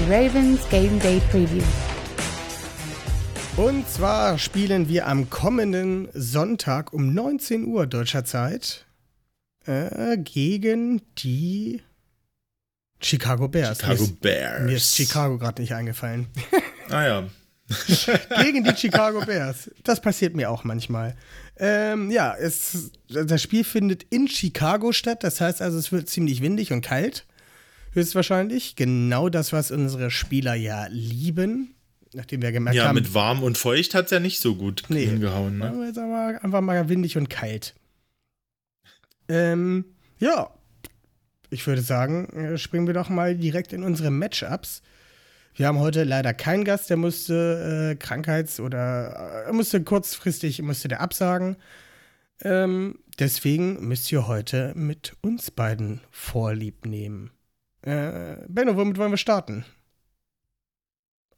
Die Ravens Game Day Preview. Und zwar spielen wir am kommenden Sonntag um 19 Uhr deutscher Zeit äh, gegen die Chicago Bears. Chicago mir, Bears. ist, mir ist Chicago gerade nicht eingefallen. Ah ja. gegen die Chicago Bears. Das passiert mir auch manchmal. Ähm, ja, es, das Spiel findet in Chicago statt. Das heißt also, es wird ziemlich windig und kalt. Höchstwahrscheinlich. Genau das, was unsere Spieler ja lieben. Nachdem wir gemerkt Ja, haben, mit warm und feucht hat es ja nicht so gut Nee. hingehauen. Ne? Aber jetzt aber einfach mal windig und kalt. Ähm, ja. Ich würde sagen, äh, springen wir doch mal direkt in unsere Matchups. Wir haben heute leider keinen Gast, der musste äh, Krankheits- oder äh, musste kurzfristig musste der absagen. Ähm, deswegen müsst ihr heute mit uns beiden Vorlieb nehmen. Äh, Benno, womit wollen wir starten?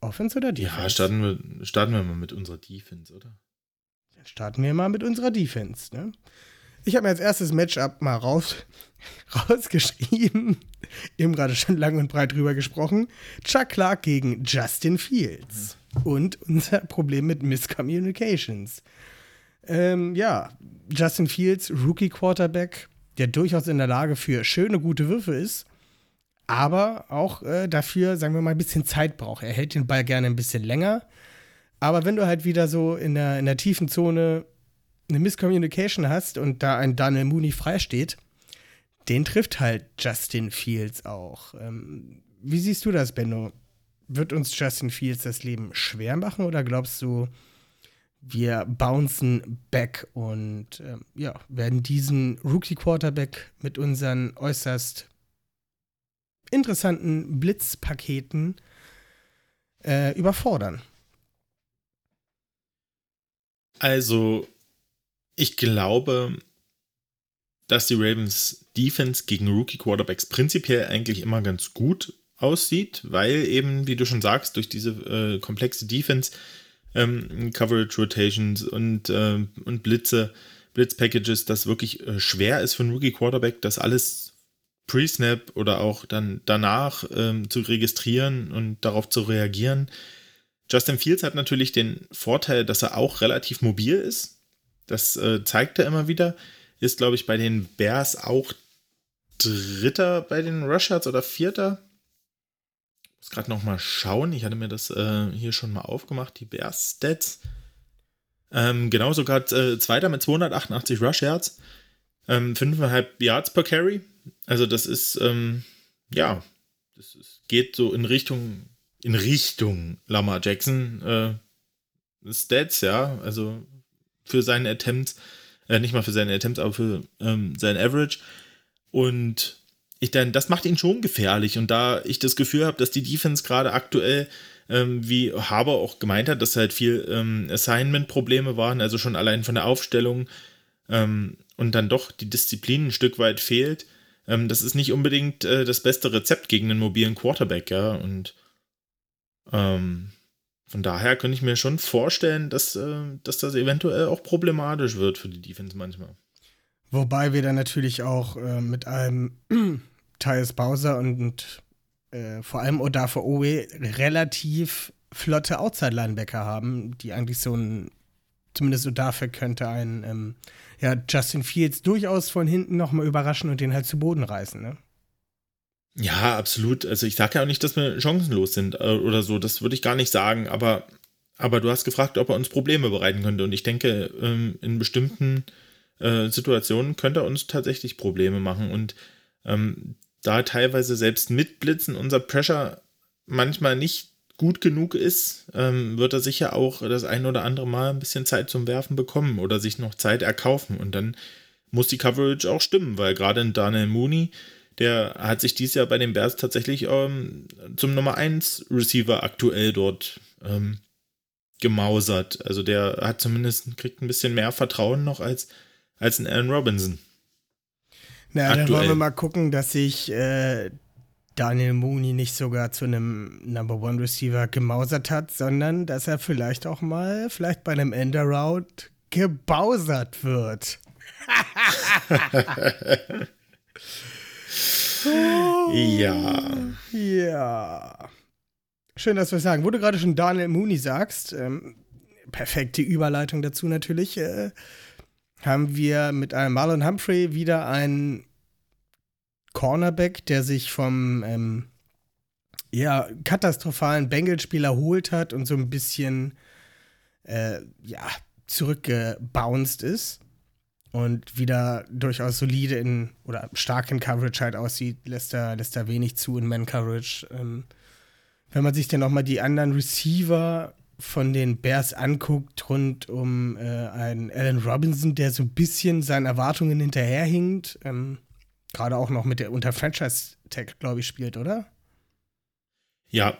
Offense oder Defense? Ja, starten wir, starten wir mal mit unserer Defense, oder? Dann starten wir mal mit unserer Defense. Ne? Ich habe mir als erstes Matchup mal raus, rausgeschrieben. Eben gerade schon lang und breit drüber gesprochen. Chuck Clark gegen Justin Fields. Und unser Problem mit Miscommunications. Ähm, ja, Justin Fields, Rookie Quarterback, der durchaus in der Lage für schöne, gute Würfe ist, aber auch äh, dafür, sagen wir mal, ein bisschen Zeit braucht. Er hält den Ball gerne ein bisschen länger. Aber wenn du halt wieder so in der, in der tiefen Zone eine Misscommunication hast und da ein Daniel Mooney freisteht, den trifft halt Justin Fields auch. Ähm, wie siehst du das, Benno? Wird uns Justin Fields das Leben schwer machen oder glaubst du, wir bouncen back und äh, ja, werden diesen Rookie Quarterback mit unseren äußerst interessanten Blitzpaketen äh, überfordern? Also, ich glaube, dass die Ravens Defense gegen Rookie Quarterbacks prinzipiell eigentlich immer ganz gut aussieht, weil eben, wie du schon sagst, durch diese äh, komplexe Defense, ähm, Coverage Rotations und, äh, und Blitze, Blitzpackages, das wirklich äh, schwer ist für einen Rookie Quarterback, das alles Pre-Snap oder auch dann danach ähm, zu registrieren und darauf zu reagieren. Justin Fields hat natürlich den Vorteil, dass er auch relativ mobil ist. Das äh, zeigt er immer wieder. Ist, glaube ich, bei den Bears auch Dritter bei den Rushers oder Vierter muss gerade noch mal schauen. Ich hatte mir das äh, hier schon mal aufgemacht, die Bears Stats. Ähm, genau, sogar äh, Zweiter mit 288 Rush Yards. Ähm, 5,5 Yards per Carry. Also das ist, ähm, ja, das ist, geht so in Richtung, in Richtung Lamar Jackson äh, Stats, ja. Also für seine Attempts, äh, nicht mal für seine Attempts, aber für ähm, sein Average. Und ich dann, das macht ihn schon gefährlich. Und da ich das Gefühl habe, dass die Defense gerade aktuell, ähm, wie Haber auch gemeint hat, dass halt viel ähm, Assignment-Probleme waren, also schon allein von der Aufstellung ähm, und dann doch die Disziplin ein Stück weit fehlt. Ähm, das ist nicht unbedingt äh, das beste Rezept gegen einen mobilen Quarterback, ja. Und ähm, von daher könnte ich mir schon vorstellen, dass, äh, dass das eventuell auch problematisch wird für die Defense manchmal. Wobei wir dann natürlich auch äh, mit einem Thais Bowser und äh, vor allem Odafe Owe relativ flotte Outside-Linebacker haben, die eigentlich so ein, zumindest Odafe könnte ein, ähm, ja, Justin Fields durchaus von hinten nochmal überraschen und den halt zu Boden reißen, ne? Ja, absolut. Also ich sage ja auch nicht, dass wir chancenlos sind äh, oder so. Das würde ich gar nicht sagen. Aber, aber du hast gefragt, ob er uns Probleme bereiten könnte. Und ich denke, ähm, in bestimmten äh, Situationen könnte er uns tatsächlich Probleme machen. Und ähm, da teilweise selbst mit Blitzen unser Pressure manchmal nicht gut genug ist, ähm, wird er sicher auch das ein oder andere Mal ein bisschen Zeit zum Werfen bekommen oder sich noch Zeit erkaufen. Und dann muss die Coverage auch stimmen, weil gerade in Daniel Mooney, der hat sich dieses Jahr bei den Bears tatsächlich ähm, zum Nummer 1 Receiver aktuell dort ähm, gemausert. Also der hat zumindest, kriegt ein bisschen mehr Vertrauen noch als, als ein Allen Robinson. Na, Aktuell. dann wollen wir mal gucken, dass sich äh, Daniel Mooney nicht sogar zu einem Number One Receiver gemausert hat, sondern dass er vielleicht auch mal, vielleicht bei einem Endaround gebausert wird. ja. Ja. Schön, dass wir es sagen. Wo du gerade schon Daniel Mooney sagst, ähm, perfekte Überleitung dazu natürlich. Äh, haben wir mit einem Marlon Humphrey wieder einen Cornerback, der sich vom ähm, ja, katastrophalen Bengals-Spiel erholt hat und so ein bisschen äh, ja, zurückgebounced ist und wieder durchaus solide in oder stark in Coverage halt aussieht, lässt er, lässt er wenig zu in Man-Coverage. Ähm, wenn man sich dann nochmal die anderen Receiver von den Bears anguckt, rund um äh, einen Allen Robinson, der so ein bisschen seinen Erwartungen hinterherhinkt, ähm, gerade auch noch mit der unter Franchise-Tag, glaube ich, spielt, oder? Ja,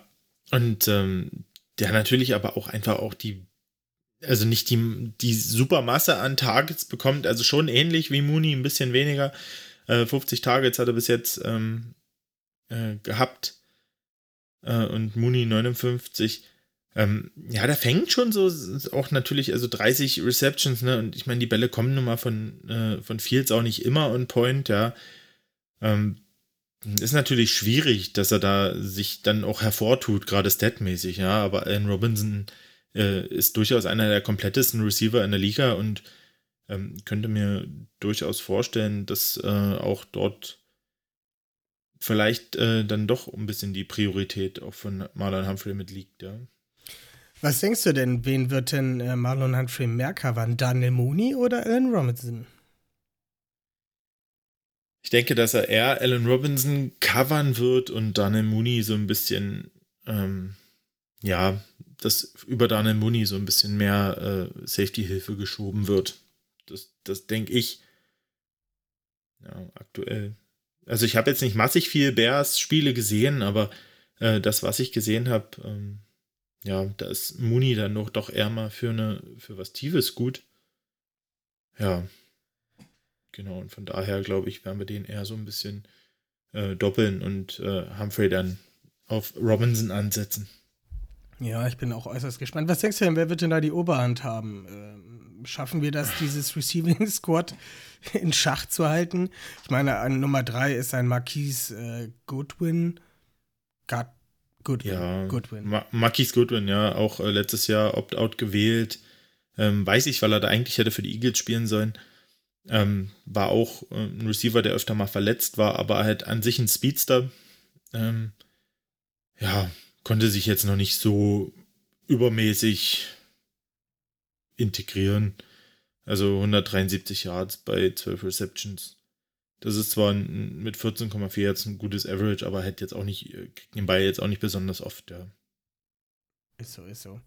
und ähm, der natürlich aber auch einfach auch die, also nicht die, die Supermasse an Targets bekommt, also schon ähnlich wie Mooney, ein bisschen weniger. Äh, 50 Targets hat er bis jetzt ähm, äh, gehabt äh, und Mooney 59. Ähm, ja, da fängt schon so auch natürlich, also 30 Receptions, ne? Und ich meine, die Bälle kommen nun mal von, äh, von Fields auch nicht immer on point, ja. Ähm, ist natürlich schwierig, dass er da sich dann auch hervortut, gerade statmäßig, ja. Aber Allen Robinson äh, ist durchaus einer der komplettesten Receiver in der Liga und ähm, könnte mir durchaus vorstellen, dass äh, auch dort vielleicht äh, dann doch ein bisschen die Priorität auch von Marlon Humphrey mitliegt, ja. Was denkst du denn, wen wird denn äh, Marlon Humphrey mehr covern? Daniel Mooney oder Alan Robinson? Denke, dass er eher Alan Robinson covern wird und Daniel Mooney so ein bisschen, ähm, ja, dass über Daniel Mooney so ein bisschen mehr äh, Safety-Hilfe geschoben wird. Das, das denke ich. Ja, aktuell. Also ich habe jetzt nicht massig viel Bears-Spiele gesehen, aber äh, das, was ich gesehen habe, ähm, ja, da ist Mooney dann noch doch eher mal für eine, für was Tiefes gut. Ja. Genau, und von daher glaube ich, werden wir den eher so ein bisschen äh, doppeln und äh, Humphrey dann auf Robinson ansetzen. Ja, ich bin auch äußerst gespannt. Was denkst du denn, wer wird denn da die Oberhand haben? Ähm, schaffen wir das, dieses Receiving Squad in Schach zu halten? Ich meine, an Nummer drei ist ein Marquise äh, Goodwin. God Goodwin. Ja, Goodwin. Ma Marquise Goodwin, ja, auch äh, letztes Jahr Opt-out gewählt. Ähm, weiß ich, weil er da eigentlich hätte für die Eagles spielen sollen. Ähm, war auch äh, ein Receiver, der öfter mal verletzt war, aber halt an sich ein Speedster. Ähm, ja, konnte sich jetzt noch nicht so übermäßig integrieren. Also 173 Yards bei 12 Receptions. Das ist zwar mit 14,4 jetzt ein gutes Average, aber hätte jetzt auch nicht, kriegt den Ball jetzt auch nicht besonders oft, ja. Ist so, ist so.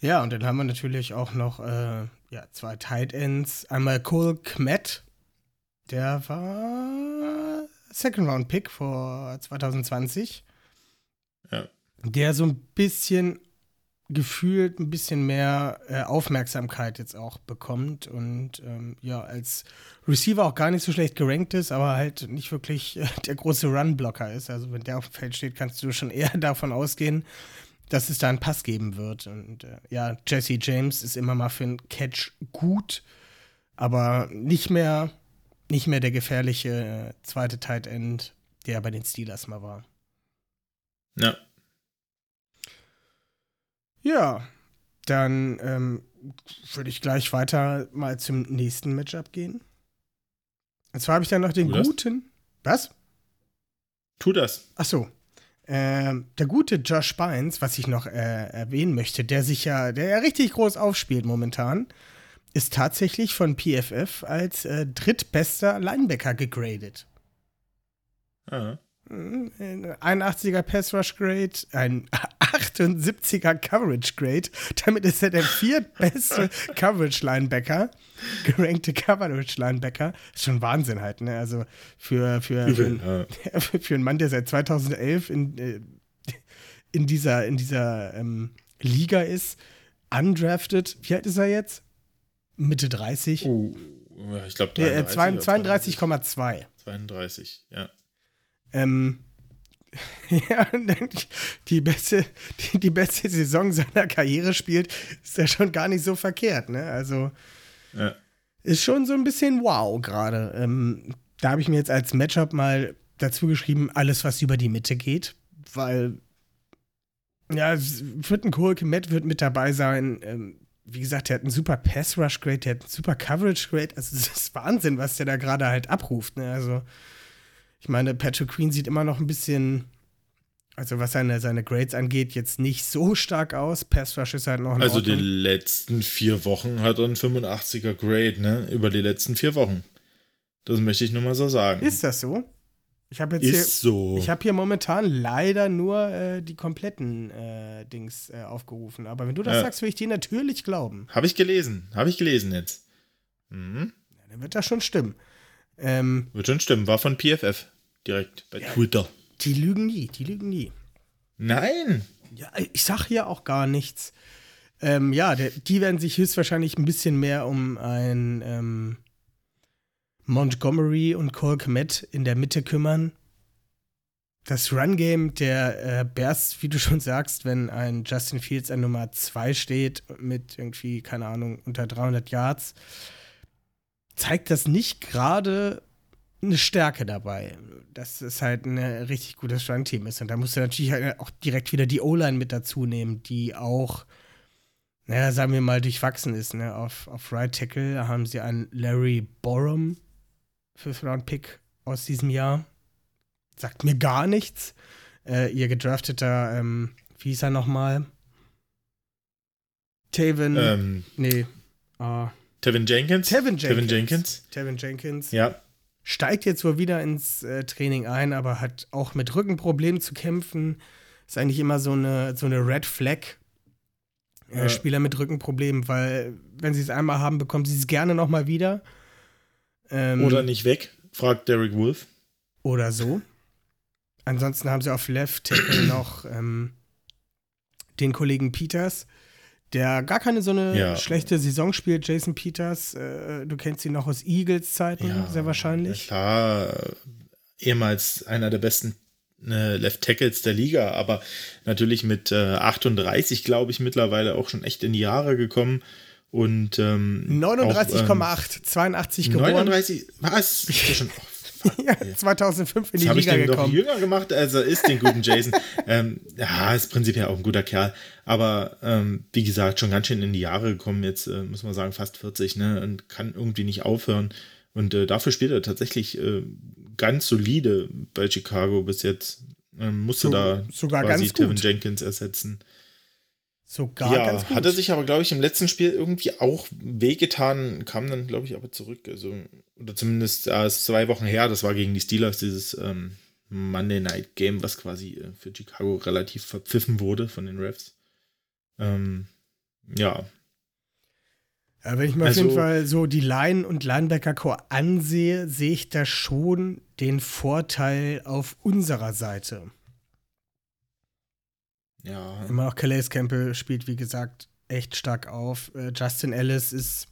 Ja, und dann haben wir natürlich auch noch äh, ja, zwei Tight Ends. Einmal Cole Kmet, der war Second Round Pick vor 2020. Ja der so ein bisschen gefühlt ein bisschen mehr äh, Aufmerksamkeit jetzt auch bekommt und ähm, ja, als Receiver auch gar nicht so schlecht gerankt ist, aber halt nicht wirklich äh, der große Run-Blocker ist. Also wenn der auf dem Feld steht, kannst du schon eher davon ausgehen, dass es da einen Pass geben wird. Und äh, ja, Jesse James ist immer mal für einen Catch gut, aber nicht mehr, nicht mehr der gefährliche äh, zweite Tight End, der bei den Steelers mal war. Ja, ja, dann ähm, würde ich gleich weiter mal zum nächsten Matchup gehen. Und zwar habe ich dann noch den guten. Was? Tu das. Ach so. Ähm, der gute Josh Bynes, was ich noch äh, erwähnen möchte, der sich ja, der ja richtig groß aufspielt momentan, ist tatsächlich von PFF als äh, drittbester Linebacker gegradet. Aha. 81er Pass Rush Grade, ein 78er Coverage Grade. Damit ist er der viertbeste Coverage Linebacker, gerankte Coverage Linebacker. Ist schon Wahnsinn halt, ne? Also für, für, für, für, für einen Mann, der seit 2011 in, äh, in dieser, in dieser ähm, Liga ist, undrafted. Wie alt ist er jetzt? Mitte 30? Oh, ich glaube 32,2. 32, ja. Ähm, ja, die beste, die, die, beste Saison seiner Karriere spielt, ist ja schon gar nicht so verkehrt, ne? Also ja. ist schon so ein bisschen wow gerade. Ähm, da habe ich mir jetzt als Matchup mal dazu geschrieben, alles, was über die Mitte geht, weil ja, wird ein Kohlke Matt wird mit dabei sein. Ähm, wie gesagt, der hat einen super Pass Rush Grade, der hat einen super Coverage Grade. Also, das ist Wahnsinn, was der da gerade halt abruft. Ne? Also, ich meine, Patrick Queen sieht immer noch ein bisschen, also was seine, seine Grades angeht, jetzt nicht so stark aus. Pass Rush ist halt noch Also Ordnung. die letzten vier Wochen hat er einen 85er Grade, ne? Über die letzten vier Wochen. Das möchte ich nur mal so sagen. Ist das so? Ich habe jetzt ist hier, so. Ich habe hier momentan leider nur äh, die kompletten äh, Dings äh, aufgerufen. Aber wenn du das sagst, will ich dir natürlich glauben. Habe ich gelesen. Habe ich gelesen jetzt. Mhm. Ja, dann wird das schon stimmen. Ähm, Wird schon stimmen, war von PFF direkt bei ja, Twitter. Die lügen nie, die lügen nie. Nein! Ja, ich sag hier auch gar nichts. Ähm, ja, der, die werden sich höchstwahrscheinlich ein bisschen mehr um ein ähm, Montgomery und Cole Kmet in der Mitte kümmern. Das Run-Game der äh, Bears, wie du schon sagst, wenn ein Justin Fields an Nummer 2 steht mit irgendwie, keine Ahnung, unter 300 Yards, zeigt das nicht gerade eine Stärke dabei, dass es halt ein richtig gutes Run-Team ist. Und da musst du natürlich halt auch direkt wieder die O-Line mit dazu nehmen, die auch, naja, sagen wir mal, durchwachsen ist. Ne? Auf, auf Right Tackle haben sie einen Larry Borum, Fifth-Round-Pick aus diesem Jahr. Sagt mir gar nichts. Äh, ihr gedrafteter, ähm, wie hieß er nochmal? Taven. Ähm, nee. ah, Tevin Jenkins. Tevin Jenkins. Tevin Jenkins. Tevin Jenkins. Ja. Steigt jetzt wohl wieder ins äh, Training ein, aber hat auch mit Rückenproblemen zu kämpfen. Ist eigentlich immer so eine, so eine Red Flag. Äh, Ja. Spieler mit Rückenproblemen, weil wenn sie es einmal haben, bekommen sie es gerne nochmal wieder. Ähm, Oder nicht weg, fragt Derek Wolf. Oder so. Ansonsten haben sie auf Left Tackle noch ähm, den Kollegen Peters, der gar keine so eine Ja. schlechte Saison spielt. Jason Peters, äh, du kennst ihn noch aus Eagles-Zeiten, sehr wahrscheinlich. Ja, klar, ehemals einer der besten äh, Left Tackles der Liga, aber natürlich mit äh, 38, glaube ich, mittlerweile auch schon echt in die Jahre gekommen. Und ähm, 39,8, 82 auch, ähm, geboren. 39, was? Ist ja schon, ja, ey. 2005 in die habe ich Liga den doch gekommen. jünger gemacht, als er ist, den guten Jason. ähm, ja, ist prinzipiell auch ein guter Kerl. Aber ähm, wie gesagt, schon ganz schön in die Jahre gekommen. Jetzt äh, muss man sagen, fast 40, ne? Und kann irgendwie nicht aufhören. Und äh, dafür spielt er tatsächlich äh, ganz solide bei Chicago bis jetzt. Ähm, musste So- da sogar quasi gut. Jenkins ersetzen. Sogar ja, ganz gut. hat er sich aber, glaube ich, im letzten Spiel irgendwie auch wehgetan, kam dann, glaube ich, aber zurück. Also, oder zumindest äh, zwei Wochen her, das war gegen die Steelers, dieses ähm, Monday Night Game, was quasi äh, für Chicago relativ verpfiffen wurde von den Refs. Ähm, ja, Ja, wenn ich mir auf Also- jeden Fall so die Line- und Linebacker-Core ansehe, sehe ich da schon den Vorteil auf unserer Seite. Ja, Immer noch Calais Campbell spielt, wie gesagt, echt stark auf. Äh, Justin Ellis ist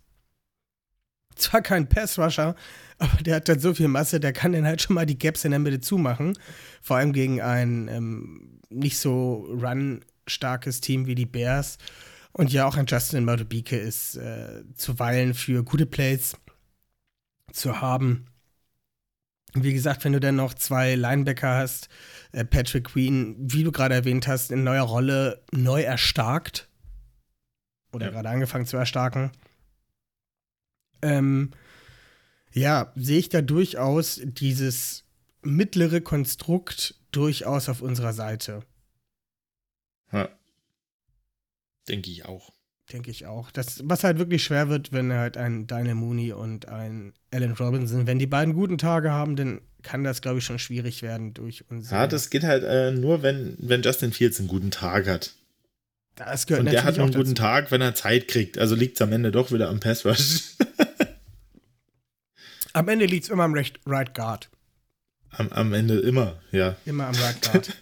zwar kein Pass-Rusher, aber der hat halt so viel Masse, der kann dann halt schon mal die Gaps in der Mitte zumachen. Vor allem gegen ein ähm, nicht so run-starkes Team wie die Bears. Und ja, auch ein Justin Madubuike ist äh, zuweilen für gute Plays zu haben. Wie gesagt, wenn du dann noch zwei Linebacker hast, äh, Patrick Queen, wie du gerade erwähnt hast, in neuer Rolle neu erstarkt. Oder Ja. gerade angefangen zu erstarken. Ähm, ja, sehe ich da durchaus dieses mittlere Konstrukt durchaus auf unserer Seite. ja. denke ich auch. Denke ich auch. Das, was halt wirklich schwer wird, wenn halt ein Daniel Mooney und ein Alan Robinson, wenn die beiden guten Tage haben, dann kann das, glaube ich, schon schwierig werden durch unsere. Ja, das geht halt äh, nur, wenn, wenn Justin Fields einen guten Tag hat. das gehört Und der hat auch einen guten dazu. Tag, wenn er Zeit kriegt. Also liegt es am Ende doch wieder am Pass Rush. Am Ende liegt es immer am Recht, Right Guard. am, am Ende immer, ja. Immer am Right Guard.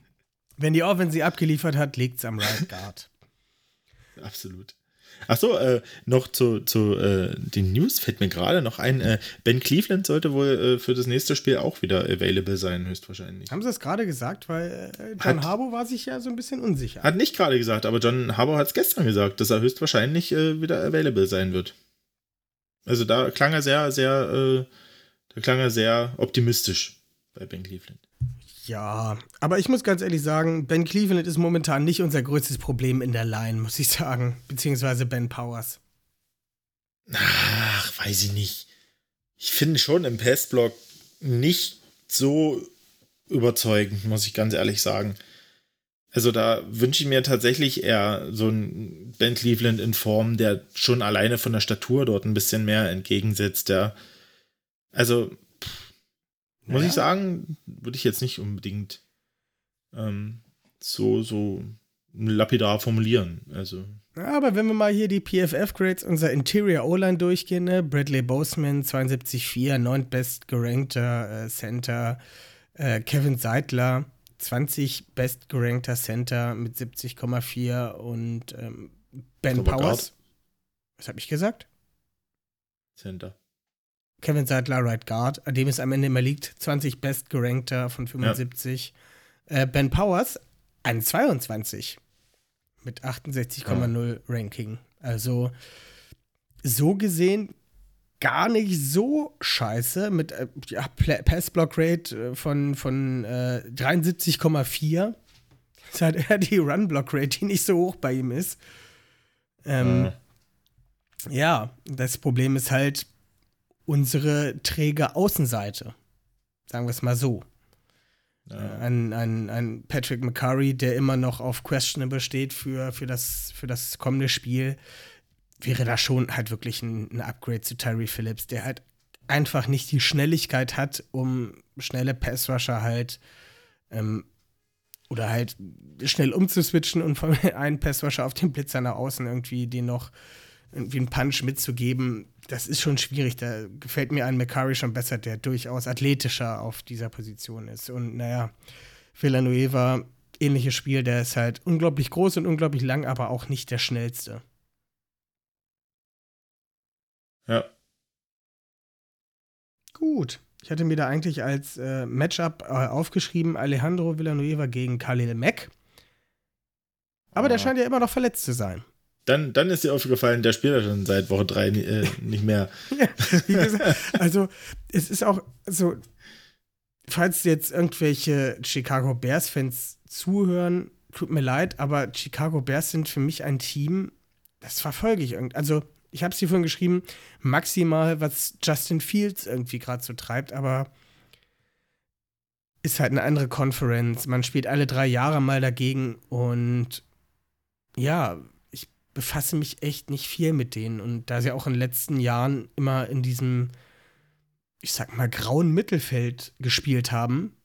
wenn die Offense abgeliefert hat, liegt es am Right Guard. Absolut. Ach so, äh, noch zu, zu äh, den News fällt mir gerade noch ein. Äh, ben Cleveland sollte wohl äh, für das nächste Spiel auch wieder available sein, höchstwahrscheinlich. Haben sie das gerade gesagt? Weil äh, John Hat- Harbaugh war sich ja so ein bisschen unsicher. Hat nicht gerade gesagt, aber John Harbaugh hat es gestern gesagt, dass er höchstwahrscheinlich äh, wieder available sein wird. Also da klang er sehr, sehr, da klang er sehr optimistisch bei Ben Cleveland. Ja, aber ich muss ganz ehrlich sagen, Ben Cleveland ist momentan nicht unser größtes Problem in der Line, muss ich sagen. Beziehungsweise Ben Powers. Ach, weiß ich nicht. Ich finde schon im Passblock nicht so überzeugend, muss ich ganz ehrlich sagen. Also da wünsche ich mir tatsächlich eher so einen Ben Cleveland in Form, der schon alleine von der Statur dort ein bisschen mehr entgegensetzt. Der, also muss ich sagen, würde ich jetzt nicht unbedingt ähm, so so lapidar formulieren. Also Ja, aber wenn wir mal hier die PFF-Grades unserer Interior O-Line durchgehen, ne? Bradley Boseman 72,4, neuntbest gerankter äh, Center. Äh, Kevin Seidler 20 best gerankter Center mit 70,4 und ähm, Ben Powers. Was habe ich gesagt? Center. Kevin Seidler, Right Guard, an dem es am Ende immer liegt. 20 best gerankter von 75. Äh, ben Powers, ein 22 mit 68,0 Ranking. Also so gesehen gar nicht so scheiße mit äh, ja, Pass-Block-Rate äh, von, von äh, 73,4. Ist halt eher die Run-Block-Rate, die nicht so hoch bei ihm ist. Ähm, Mhm. Ja, das Problem ist halt unsere träge Außenseite. Sagen wir es mal so. Ja. Äh, ein, ein, ein Patrick McCurry, der immer noch auf questionable steht für, für, das, für das kommende Spiel, wäre da schon halt wirklich ein, ein Upgrade zu Tyree Phillips, der halt einfach nicht die Schnelligkeit hat, um schnelle Passrusher halt ähm, oder halt schnell umzuswitchen und von einem Passrusher auf den Blitzer nach außen irgendwie den noch irgendwie einen Punch mitzugeben, das ist schon schwierig. Da gefällt mir ein McCurry schon besser, der durchaus athletischer auf dieser Position ist. Und naja, Villanueva, ähnliches Spiel, der ist halt unglaublich groß und unglaublich lang, aber auch nicht der schnellste. Ja. Gut. Ich hatte mir da eigentlich als äh, Matchup äh, aufgeschrieben Alejandro Villanueva gegen Khalil Mack. Aber oh. der scheint ja immer noch verletzt zu sein. Dann, dann ist dir aufgefallen, der spielt ja schon seit Woche 3 äh, nicht mehr. ja, wie gesagt, also es ist auch so, falls jetzt irgendwelche Chicago Bears-Fans zuhören, tut mir leid, aber Chicago Bears sind für mich ein Team, das verfolge ich irgendwie. Also ich habe es hier vorhin geschrieben, maximal, was Justin Fields irgendwie gerade so treibt, aber ist halt eine andere Conference. Man spielt alle drei Jahre mal dagegen und ja, befasse mich echt nicht viel mit denen. Und da sie auch in den letzten Jahren immer in diesem, ich sag mal, grauen Mittelfeld gespielt haben,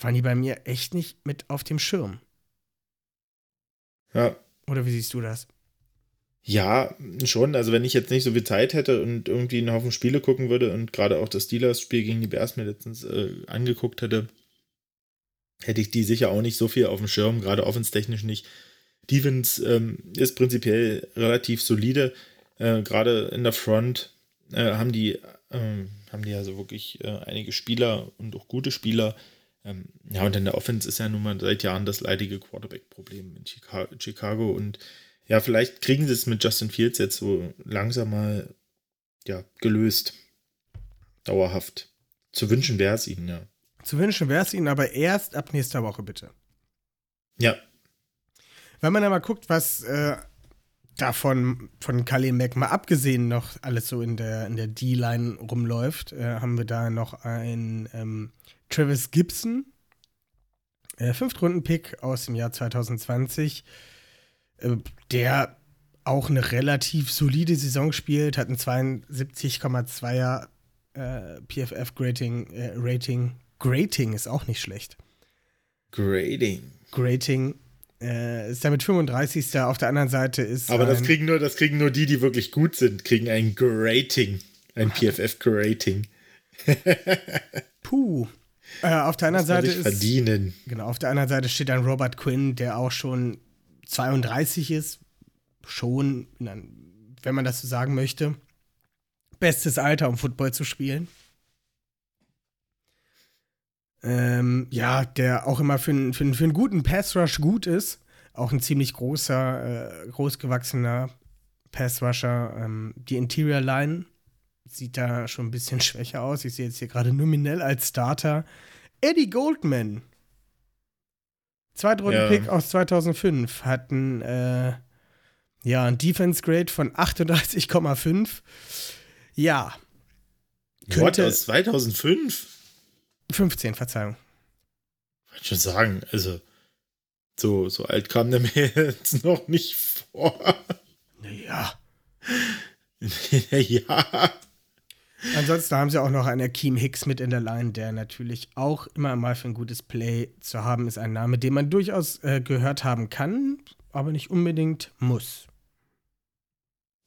waren die bei mir echt nicht mit auf dem Schirm. Ja. Oder wie siehst du das? Ja, schon. Also wenn ich jetzt nicht so viel Zeit hätte und irgendwie einen Haufen Spiele gucken würde und gerade auch das Steelers-Spiel gegen die Bears mir letztens äh, angeguckt hätte, hätte ich die sicher auch nicht so viel auf dem Schirm, gerade offenstechnisch nicht. Defense ähm, ist prinzipiell relativ solide. Äh, gerade in der Front äh, haben die ähm, haben die also wirklich äh, einige Spieler und auch gute Spieler. Ähm, ja, und in der Offense ist ja nun mal seit Jahren das leidige Quarterback-Problem in Chicago und ja, vielleicht kriegen sie es mit Justin Fields jetzt so langsam mal ja, gelöst. Dauerhaft. Zu wünschen wäre es ihnen, ja. Zu wünschen wäre es ihnen, aber erst ab nächster Woche, bitte. Ja. Wenn man da mal guckt, was äh, davon von Kali Mack mal abgesehen noch alles so in der, in der D-Line rumläuft, äh, haben wir da noch einen ähm, Travis Gibson, äh, Fünftrunden-Pick aus dem Jahr 2020 äh, der auch eine relativ solide Saison spielt, hat ein 72,2er äh, PFF-Rating. Äh, Rating. Grating ist auch nicht schlecht. Grading. Grating. Äh, ist damit 35. Auf der anderen Seite ist. Aber das kriegen, nur, das kriegen nur die, die wirklich gut sind, kriegen ein Grating. Ein PFF-Grating. Puh. Äh, auf der anderen Seite ist. verdienen. Genau, auf der anderen Seite steht ein Robert Quinn, der auch schon 32 ist, schon, wenn man das so sagen möchte, bestes Alter, um Football zu spielen. Ähm, ja, der auch immer für, für, für einen guten Pass-Rush gut ist. Auch ein ziemlich großer, äh, großgewachsener Pass-Rusher. Ähm, die Interior Line sieht da schon ein bisschen schwächer aus. Ich sehe jetzt hier gerade nominell als Starter Eddie Goldman Zweitrunden-Pick ja. aus 2005 hatten äh, ja ein Defense Grade von 38,5. Ja. Könnte What, aus 2005? 15, Verzeihung. Wollte schon sagen, also so, so alt kam der mir jetzt noch nicht vor. Naja. ja. Ansonsten haben sie auch noch einen Akeem Hicks mit in der Line, der natürlich auch immer mal für ein gutes Play zu haben ist. Ein Name, den man durchaus äh, gehört haben kann, aber nicht unbedingt muss.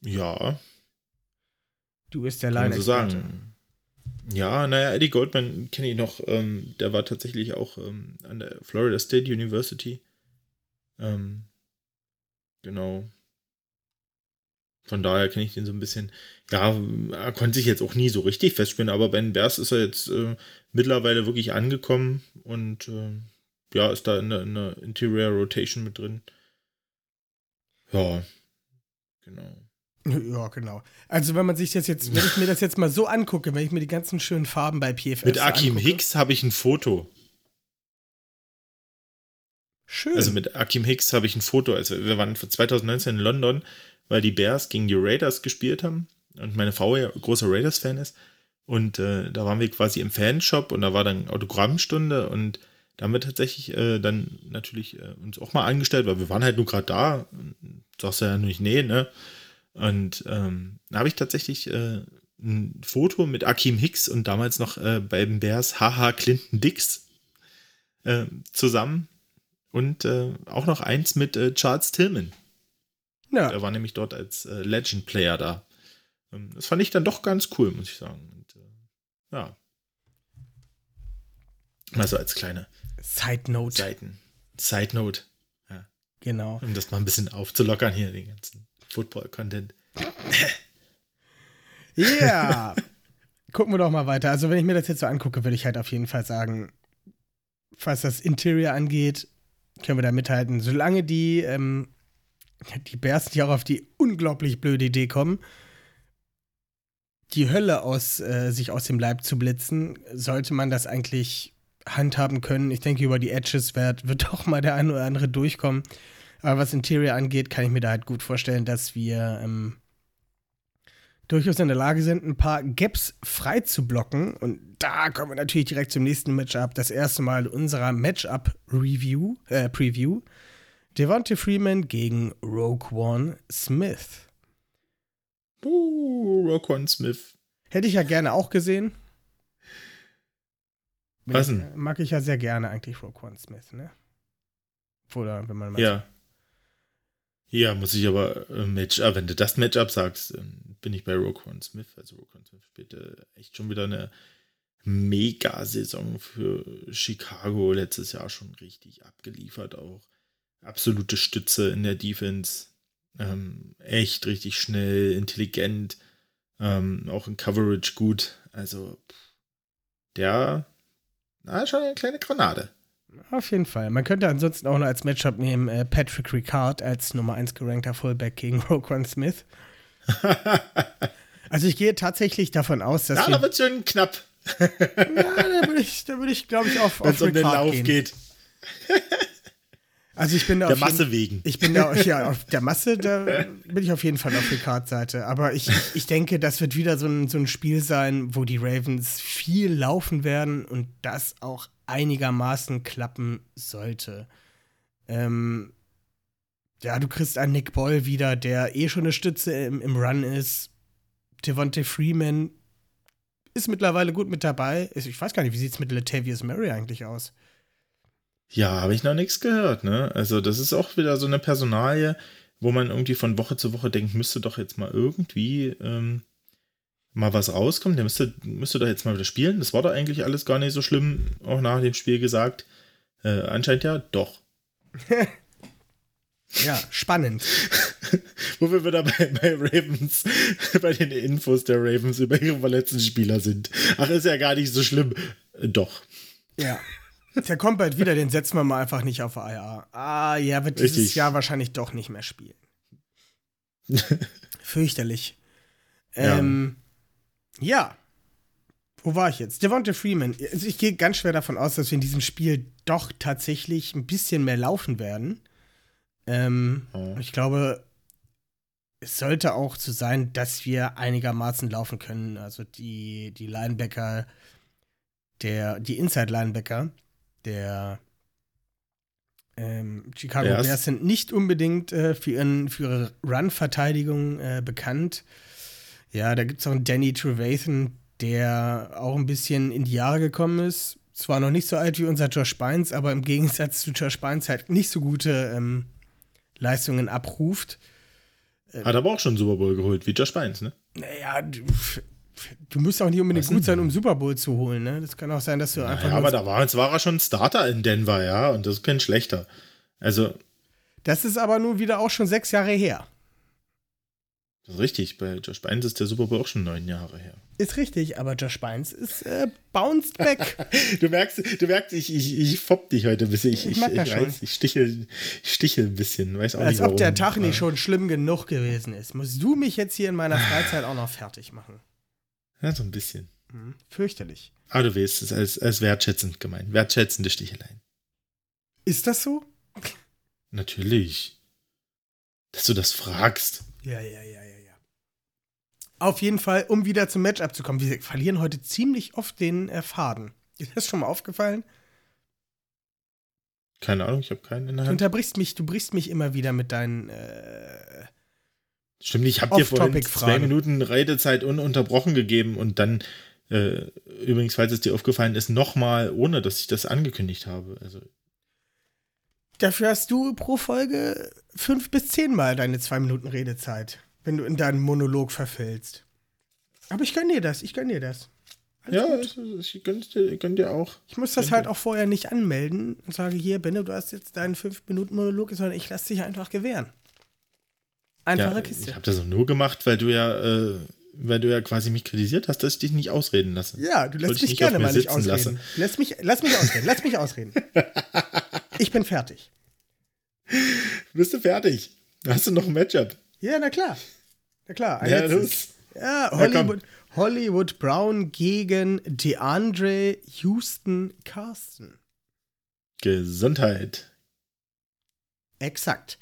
Ja. Du bist der line so sagen. Ja, naja, Eddie Goldman kenne ich noch. Ähm, der war tatsächlich auch ähm, an der Florida State University. Ähm, genau. Von daher kenne ich den so ein bisschen. Ja, er konnte sich jetzt auch nie so richtig festspielen, aber Ben Bears ist er jetzt äh, mittlerweile wirklich angekommen und äh, ja, ist da in der, in der Interior Rotation mit drin. Ja, genau. Ja, genau. Also wenn man sich das jetzt, wenn ich mir das jetzt mal so angucke, wenn ich mir die ganzen schönen Farben bei PFS Mit Akim angucke, Hicks habe ich ein Foto. Schön. Also mit Akim Hicks habe ich ein Foto. Also wir waren 2019 in London weil die Bears gegen die Raiders gespielt haben und meine Frau ja großer Raiders-Fan ist. Und äh, da waren wir quasi im Fanshop und da war dann Autogrammstunde und Da haben wir tatsächlich äh, dann natürlich äh, uns auch mal angestellt, weil wir waren halt nur gerade da. Sagst du ja nicht, nee, ne? Und ähm, da habe ich tatsächlich äh, ein Foto mit Akim Hicks und damals noch äh, bei den Bears Haha Clinton Dix äh, zusammen. Und äh, auch noch eins mit äh, Charles Tillman. Ja. Er war nämlich dort als äh, Legend Player da. Ähm, das fand ich dann doch ganz cool, muss ich sagen. Und, ja. Also als kleine Side Note. Seiten. Side Note. Genau. Um das mal ein bisschen aufzulockern hier, den ganzen Football-Content. Ja. Yeah. Gucken wir doch mal weiter. Also, wenn ich mir das jetzt so angucke, würde ich halt auf jeden Fall sagen, was das Interior angeht, können wir da mithalten. Solange die, ähm, die Bears nicht auch auf die unglaublich blöde Idee kommen, die Hölle aus äh, sich aus dem Leib zu blitzen, sollte man das eigentlich handhaben können. Ich denke, über die Edges wird, wird auch mal der eine oder andere durchkommen. Aber was Interior angeht, kann ich mir da halt gut vorstellen, dass wir ähm, durchaus in der Lage sind, ein paar Gaps frei zu blocken. Und da kommen wir natürlich direkt zum nächsten Matchup. Das erste Mal unserer Matchup-Review, äh, Preview. Devontae Freeman gegen Rogue One Smith. Uh, Rogue One Smith. Hätte ich ja gerne auch gesehen. Was denn? Mag ich ja sehr gerne eigentlich Rogue One Smith, ne? Oder wenn man mal Ja. Ja, muss ich aber äh, Matchup, wenn du das Matchup sagst, ähm, bin ich bei Rogue One Smith. Also Rogue One Smith spielt äh, echt schon wieder eine Mega-Saison für Chicago. Letztes Jahr schon richtig abgeliefert auch. Absolute Stütze in der Defense. Ähm, echt richtig schnell, intelligent. Ähm, auch in Coverage gut. Also der, na, schon eine kleine Granate. Auf jeden Fall. Man könnte ansonsten auch noch als Matchup nehmen äh, Patrick Ricard als Nummer 1 gerankter Fullback gegen Rogue One Smith. Also ich gehe tatsächlich davon aus, dass Ja, da wird schön knapp, ja, da würde ich, würd ich glaube ich, auf, wenn auf es um den Lauf gehen. geht. Also ich bin da Der auf jeden- Masse wegen. Ich bin da, ja, auf der Masse, da bin ich auf jeden Fall auf Ricards Seite. Aber ich, ich, ich denke, das wird wieder so ein, so ein Spiel sein, wo die Ravens viel laufen werden und das auch einigermaßen klappen sollte. Ähm, ja, du kriegst einen Nick Boll wieder, der eh schon eine Stütze im, im Run ist. Devontae Freeman ist mittlerweile gut mit dabei. Ich weiß gar nicht, wie sieht es mit Latavius Murray eigentlich aus? Ja, habe ich noch nichts gehört, ne? Also, das ist auch wieder so eine Personalie, wo man irgendwie von Woche zu Woche denkt, müsste doch jetzt mal irgendwie ähm, mal was rauskommen. Der müsste, müsste doch jetzt mal wieder spielen. Das war doch eigentlich alles gar nicht so schlimm, auch nach dem Spiel gesagt. Äh, anscheinend ja doch. Ja, spannend. Wo wir wieder bei, bei Ravens, bei den Infos der Ravens über ihre verletzten Spieler sind. Ach, ist ja gar nicht so schlimm. Äh, doch. Ja. Der kommt bald wieder, den setzen wir mal einfach nicht auf IA. Ah, ja, wird dieses Richtig. Jahr wahrscheinlich doch nicht mehr spielen. Fürchterlich. Ähm, ja. Wo war ich jetzt? Devonta Freeman. Also ich gehe ganz schwer davon aus, dass wir in diesem Spiel doch tatsächlich ein bisschen mehr laufen werden. Ähm, Ja. Ich glaube, es sollte auch so sein, dass wir einigermaßen laufen können. Also die, die Linebacker, der, die Inside-Linebacker der ähm, Chicago Bears. Bears sind nicht unbedingt äh, für, ihren, für ihre Run-Verteidigung äh, bekannt. Ja, da gibt es auch einen Danny Trevathan, der auch ein bisschen in die Jahre gekommen ist. Zwar noch nicht so alt wie unser Josh Bynes, aber im Gegensatz zu Josh Bynes halt nicht so gute ähm, Leistungen abruft. Hat aber auch schon einen Super Bowl geholt, wie Josh Bynes, ne? Naja, du, du musst auch nicht unbedingt gut sein, um Super Bowl zu holen. Ne? Das kann auch sein, dass du einfach Ja, nur aber da war, jetzt war er schon Starter in Denver, ja, und das ist kein schlechter. Also, Das ist aber nun wieder auch schon sechs Jahre her. Das ist richtig, bei Josh Bynes ist der Super Bowl auch schon neun Jahre her. Ist richtig, aber Josh Bynes ist äh, bounced back. Du merkst, du merkst, ich, ich, ich fopp dich heute ein bisschen. Ich, Ich ich, ich, weiß, ich stichel, ich stichel ein bisschen. Weiß auch Als nicht, ob warum. der Tag nicht schon schlimm genug gewesen ist. Musst du mich jetzt hier in meiner Freizeit auch noch fertig machen? Ja, so ein bisschen. Hm, fürchterlich. Aber du weißt, es ist als, als wertschätzend gemeint. Wertschätzende Sticheleien. Ist das so? Natürlich. Dass du das fragst. Ja, ja, ja, ja. Auf jeden Fall, um wieder zum Matchup zu kommen. Wir verlieren heute ziemlich oft den äh, Faden. Ist das schon mal aufgefallen? Keine Ahnung, ich habe keinen in der Du Hand. unterbrichst mich, du brichst mich immer wieder mit deinen. Äh, Stimmt, ich habe dir vorhin zwei. Minuten Redezeit ununterbrochen gegeben und dann, äh, übrigens, falls es dir aufgefallen ist, nochmal, ohne dass ich das angekündigt habe. Also, dafür hast du pro Folge fünf bis zehnmal deine zwei Minuten Redezeit, wenn du in deinen Monolog verfällst. Aber ich gönn dir das, ich gönn dir das. Alles ja, gut. also, ich gönnt dir, gönnt dir auch. Ich muss das halt auch vorher nicht anmelden und sage, hier, Benno, du hast jetzt deinen 5-Minuten-Monolog, sondern ich lasse dich einfach gewähren. Einfache Ja, Kiste. ich habe das auch nur gemacht, weil du ja, äh, weil du ja quasi mich kritisiert hast, dass ich dich nicht ausreden lasse. Ja, du lässt Wollte ich mich gerne mal nicht ausreden. Lass mich, lass mich ausreden, lass mich ausreden. Ich bin fertig. Bist du fertig? Hast du noch ein Matchup? Ja, na klar. Na klar. ein Ja, letztes. los. Ja. Hollywood, Hollywood Brown gegen DeAndre Houston Carsten. Gesundheit. Exakt.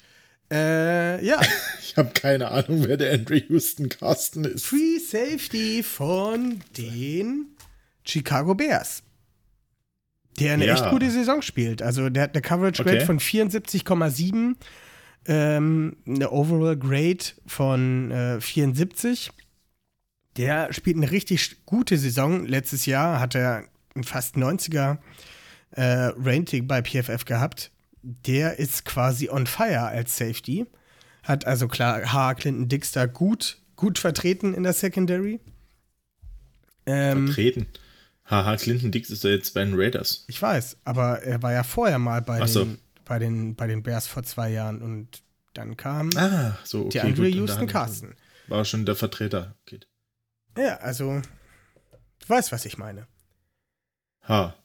Äh, ja, Ich habe keine Ahnung, wer der Andrew Houston Carsten ist. Free Safety von den Chicago Bears. Der eine Ja. echt gute Saison spielt. Also der hat eine Coverage Grade Okay. von 74,7, ähm, eine Overall Grade von äh, 74. Der spielt eine richtig gute Saison. Letztes Jahr hat er ein fast 90er äh, Rating bei PFF gehabt. Der ist quasi on fire als Safety. Hat also klar H. Clinton Dix da gut, gut vertreten in der Secondary. Ähm, Vertreten. Haha, Clinton Dix ist ja jetzt bei den Raiders. ich weiß, aber er war ja vorher mal bei, Ach so. den, bei, den, bei den Bears vor zwei Jahren und dann kam Ah, so, okay. der Andre gut, und da Houston Carsten. War schon der Vertreter. Okay. Ja, also, du weißt, was ich meine. Ha.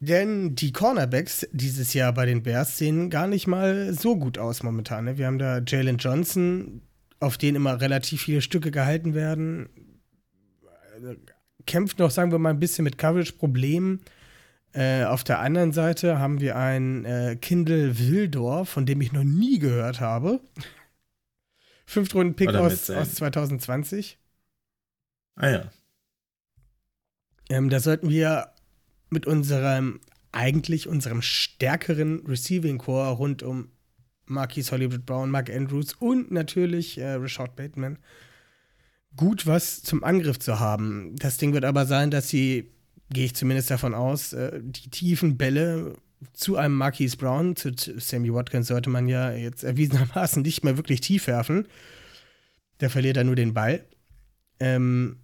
Denn die Cornerbacks dieses Jahr bei den Bears sehen gar nicht mal so gut aus momentan. Ne? Wir haben da Jalen Johnson, auf den immer relativ viele Stücke gehalten werden. Also, Kämpft noch, sagen wir mal, ein bisschen mit Coverage-Problemen. Äh, auf der anderen Seite haben wir einen äh, Kindle Wildor, von dem ich noch nie gehört habe. Fünftrunden-Pick aus, aus 2020. Ah ja. Ähm, da sollten wir mit unserem, eigentlich unserem stärkeren Receiving Core rund um Marquis Hollywood Brown, Mark Andrews und natürlich äh, Rashad Bateman gut was zum Angriff zu haben. Das Ding wird aber sein, dass sie, gehe ich zumindest davon aus, äh, die tiefen Bälle zu einem Marquis Brown, zu Sammy Watkins sollte man ja jetzt erwiesenermaßen nicht mehr wirklich tief werfen. Der verliert dann nur den Ball. Ähm,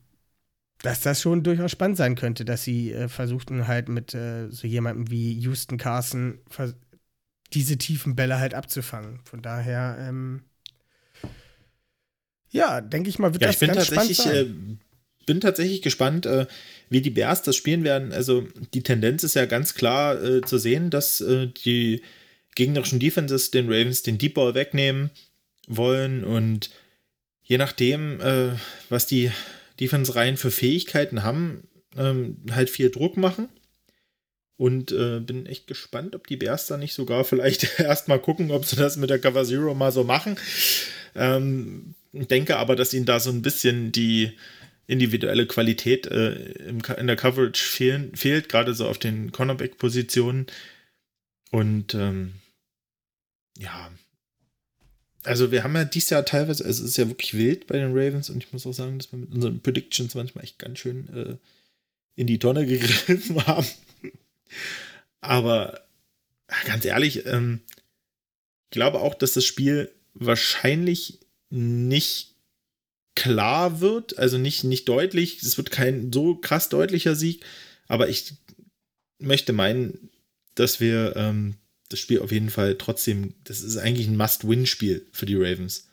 dass das schon durchaus spannend sein könnte, dass sie äh, versuchten halt mit äh, so jemandem wie Houston Carson diese tiefen Bälle halt abzufangen. Von daher, ähm, ja, denke ich mal, wird Ja, das ich bin ganz spannend tatsächlich, äh, sein. bin tatsächlich gespannt, äh, wie die Bears das spielen werden. Also die Tendenz ist ja ganz klar äh, zu sehen, dass äh, die gegnerischen Defenses den Ravens den Deep Ball wegnehmen wollen und je nachdem, äh, was die Defense-Reihen für Fähigkeiten haben, ähm, halt viel Druck machen. Und äh, bin echt gespannt, ob die Bears da nicht sogar vielleicht erstmal gucken, ob sie das mit der Cover Zero mal so machen. Ähm, denke aber, dass ihnen da so ein bisschen die individuelle Qualität äh, im, in der Coverage fehlen, fehlt, gerade so auf den Cornerback-Positionen. Und ähm, ja, also wir haben ja dieses Jahr teilweise, also es ist ja wirklich wild bei den Ravens und ich muss auch sagen, dass wir mit unseren Predictions manchmal echt ganz schön äh, in die Tonne gegriffen haben. Aber ganz ehrlich, ähm, ich glaube auch, dass das Spiel wahrscheinlich nicht klar wird, also nicht, nicht deutlich. Es wird kein so krass deutlicher Sieg, aber ich möchte meinen, dass wir ähm, das Spiel auf jeden Fall trotzdem, das ist eigentlich ein Must-Win-Spiel für die Ravens.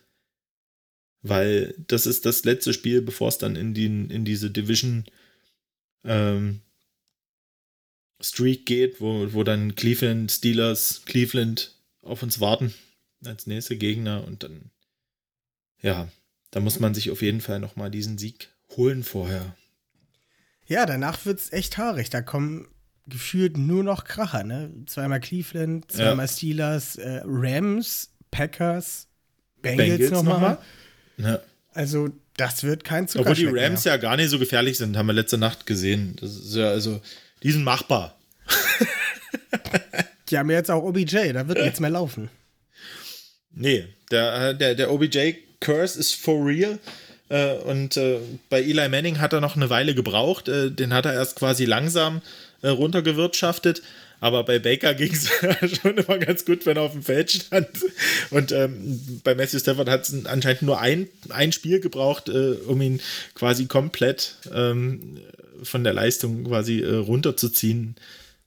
Weil das ist das letzte Spiel, bevor es dann in, den, in diese Division ähm, Streak geht, wo, wo dann Cleveland, Steelers, Cleveland auf uns warten als nächste Gegner und dann, ja, da muss man sich auf jeden Fall nochmal diesen Sieg holen vorher. Ja, danach wird es echt haarig. Da kommen gefühlt nur noch Kracher, ne? Zweimal Cleveland, zweimal Steelers, äh, Rams, Packers, Bengals, Bengals nochmal. noch. Ja. Also, das wird kein Obwohl die Rams mehr. ja gar nicht so gefährlich sind, haben wir letzte Nacht gesehen. Das ist ja, also, die sind machbar. Die haben jetzt auch OBJ, da wird nichts mehr laufen. Nee, der, der, der OBJ-Curse ist for real. Äh, und äh, bei Eli Manning hat er noch eine Weile gebraucht. Äh, den hat er erst quasi langsam runtergewirtschaftet. Aber bei Baker ging es schon immer ganz gut, wenn er auf dem Feld stand. Und ähm, bei Matthew Stafford hat es anscheinend nur ein, ein Spiel gebraucht, äh, um ihn quasi komplett ähm, von der Leistung quasi äh, runterzuziehen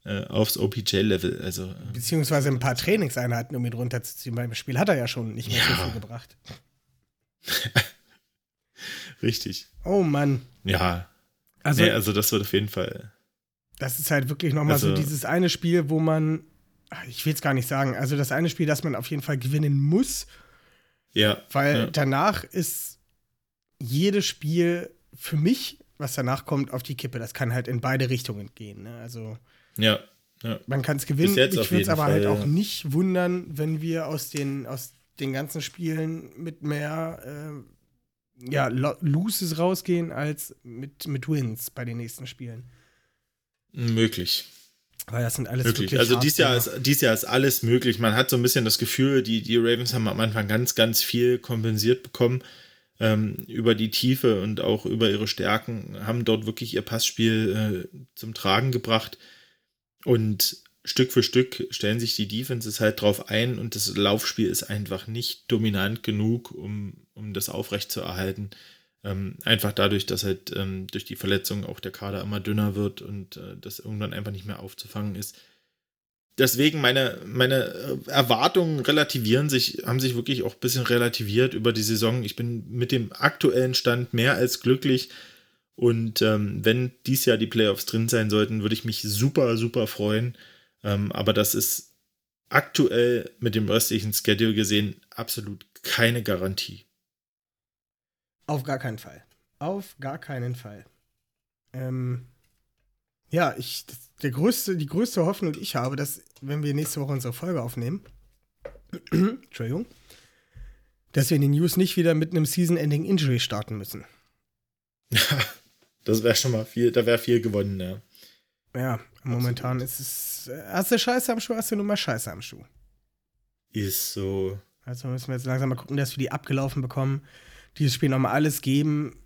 äh, aufs OPJ-Level. Also, Beziehungsweise ein paar Trainingseinheiten, um ihn runterzuziehen. Beim Spiel hat er ja schon nicht mehr Ja. so viel gebracht. richtig. Oh Mann. Ja. Also, nee, also das wird auf jeden Fall. das ist halt wirklich nochmal so Also- dieses eine Spiel, wo man, ach, ich will es gar nicht sagen, also das eine Spiel, das man auf jeden Fall gewinnen muss, Ja. weil ja. danach ist jedes Spiel für mich, was danach kommt, auf die Kippe. Das kann halt in beide Richtungen gehen. Ne? Also Ja. ja. man kann es gewinnen. Ich würde es aber Fall, halt auch ja. nicht wundern, wenn wir aus den, aus den ganzen Spielen mit mehr äh, ja, Lo- Loses rausgehen als mit, mit Wins bei den nächsten Spielen. Möglich. Weil das sind alles Möglich. Also dies Jahr, ist, dies Jahr ist alles möglich. Man hat so ein bisschen das Gefühl, die, die Ravens haben am Anfang ganz, ganz viel kompensiert bekommen ähm, über die Tiefe und auch über ihre Stärken, haben dort wirklich ihr Passspiel äh, zum Tragen gebracht. Und Stück für Stück stellen sich die Defenses halt drauf ein und das Laufspiel ist einfach nicht dominant genug, um, um das aufrechtzuerhalten. Ähm, einfach dadurch, dass halt ähm, durch die Verletzung auch der Kader immer dünner wird und äh, das irgendwann einfach nicht mehr aufzufangen ist. Deswegen meine, meine äh, Erwartungen relativieren sich, haben sich wirklich auch ein bisschen relativiert über die Saison. Ich bin mit dem aktuellen Stand mehr als glücklich. Und ähm, wenn dies Jahr die Playoffs drin sein sollten, würde ich mich super, super freuen. Ähm, aber das ist aktuell mit dem restlichen Schedule gesehen absolut keine Garantie. Auf gar keinen Fall. Auf gar keinen Fall. Ähm, ja, ich, der größte, die größte Hoffnung, die ich habe, dass, wenn wir nächste Woche unsere Folge aufnehmen, Entschuldigung, dass wir in den News nicht wieder mit einem Season-Ending Injury starten müssen. Das wäre schon mal viel, da wäre viel gewonnen, ja. Ja, momentan ist es, äh, hast du Scheiße am Schuh, hast du nur mal Scheiße am Schuh. Ist so. Also müssen wir jetzt langsam mal gucken, dass wir die abgelaufen bekommen. Dieses Spiel nochmal alles geben.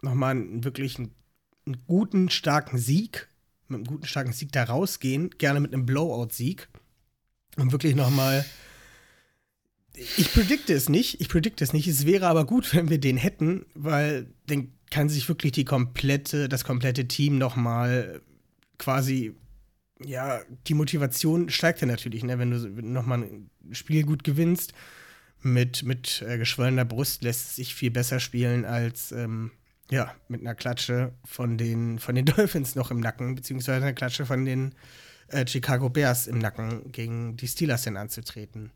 Nochmal einen, wirklich einen, einen guten, starken Sieg. Mit einem guten, starken Sieg da rausgehen. Gerne mit einem Blowout-Sieg. Und wirklich nochmal. Ich predikte es nicht. Ich predikte es nicht. Es wäre aber gut, wenn wir den hätten, weil dann kann sich wirklich die komplette, das komplette Team nochmal quasi ja, die Motivation steigt ja natürlich, ne? wenn du nochmal ein Spiel gut gewinnst. Mit, mit äh, geschwollener Brust lässt es sich viel besser spielen als ähm, ja, mit einer Klatsche von den, von den Dolphins noch im Nacken, beziehungsweise einer Klatsche von den äh, Chicago Bears im Nacken gegen die Steelers dann anzutreten.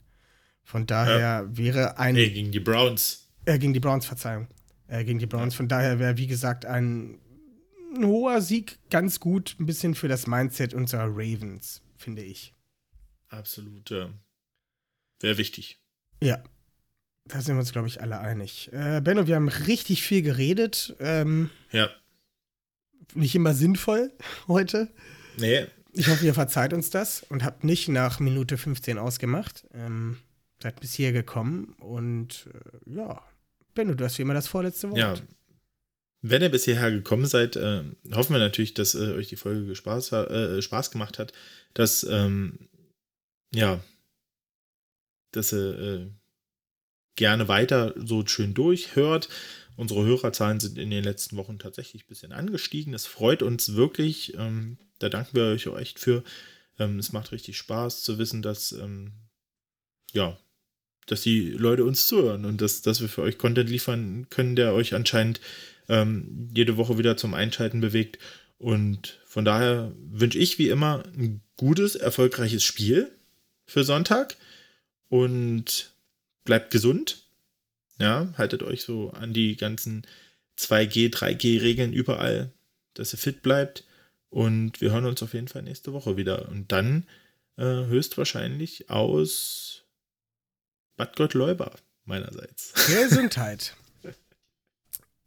Von daher wäre ein. Nee, gegen die Browns. Äh, gegen die Browns, Verzeihung. Äh, gegen die Browns. Von daher wäre, wie gesagt, ein, ein hoher Sieg ganz gut, ein bisschen für das Mindset unserer Ravens, finde ich. Absolut. Ja. Wäre wichtig. Ja. Da sind wir uns, glaube ich, alle einig. Äh, Benno, wir haben richtig viel geredet. Ähm, Ja. nicht immer sinnvoll heute. Nee, Ich hoffe, ihr verzeiht uns das und habt nicht nach Minute 15 ausgemacht. Ähm, seid bis hier gekommen und äh, ja. Benno, du hast wie immer das vorletzte Wort. Ja. Wenn ihr bis hierher gekommen seid, äh, hoffen wir natürlich, dass äh, euch die Folge Spaß, äh, Spaß gemacht hat, dass, ähm, ja, dass ihr äh, gerne weiter so schön durchhört. Unsere Hörerzahlen sind in den letzten Wochen tatsächlich ein bisschen angestiegen. Das freut uns wirklich. Ähm, da danken wir euch auch echt für. Ähm, es macht richtig Spaß zu wissen, dass, ähm, ja, dass die Leute uns zuhören und dass, dass wir für euch Content liefern können, der euch anscheinend ähm, jede Woche wieder zum Einschalten bewegt. Und von daher wünsche ich wie immer ein gutes, erfolgreiches Spiel für Sonntag und bleibt gesund. Ja, haltet euch so an die ganzen 2G, 3G-Regeln überall, dass ihr fit bleibt. Und wir hören uns auf jeden Fall nächste Woche wieder. Und dann äh, höchstwahrscheinlich aus Bad Gottleuba meinerseits. Gesundheit.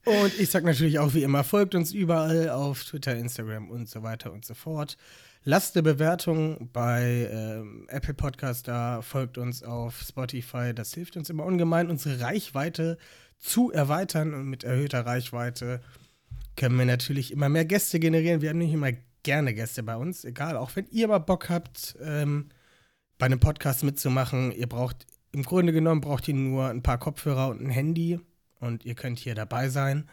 Und ich sag natürlich auch wie immer, folgt uns überall auf Twitter, Instagram und so weiter und so fort. Lasst eine Bewertung bei ähm, Apple Podcast da, folgt uns auf Spotify. Das hilft uns immer ungemein, unsere Reichweite zu erweitern. Und mit erhöhter Reichweite können wir natürlich immer mehr Gäste generieren. Wir haben nicht immer gerne Gäste bei uns, egal. Auch wenn ihr mal Bock habt, ähm, bei einem Podcast mitzumachen, ihr braucht, im Grunde genommen braucht ihr nur ein paar Kopfhörer und ein Handy und ihr könnt hier dabei sein.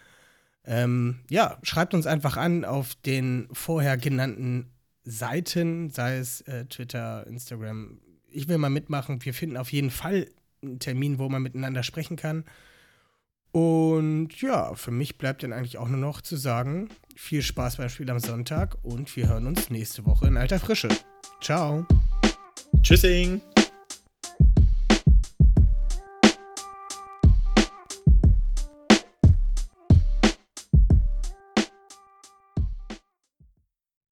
Ähm, ja, schreibt uns einfach an auf den vorher genannten Seiten, sei es äh, Twitter, Instagram. Ich will mal mitmachen. Wir finden auf jeden Fall einen Termin, wo man miteinander sprechen kann. Und ja, für mich bleibt dann eigentlich auch nur noch zu sagen, viel Spaß beim Spiel am Sonntag und wir hören uns nächste Woche in alter Frische. Ciao. Tschüssing.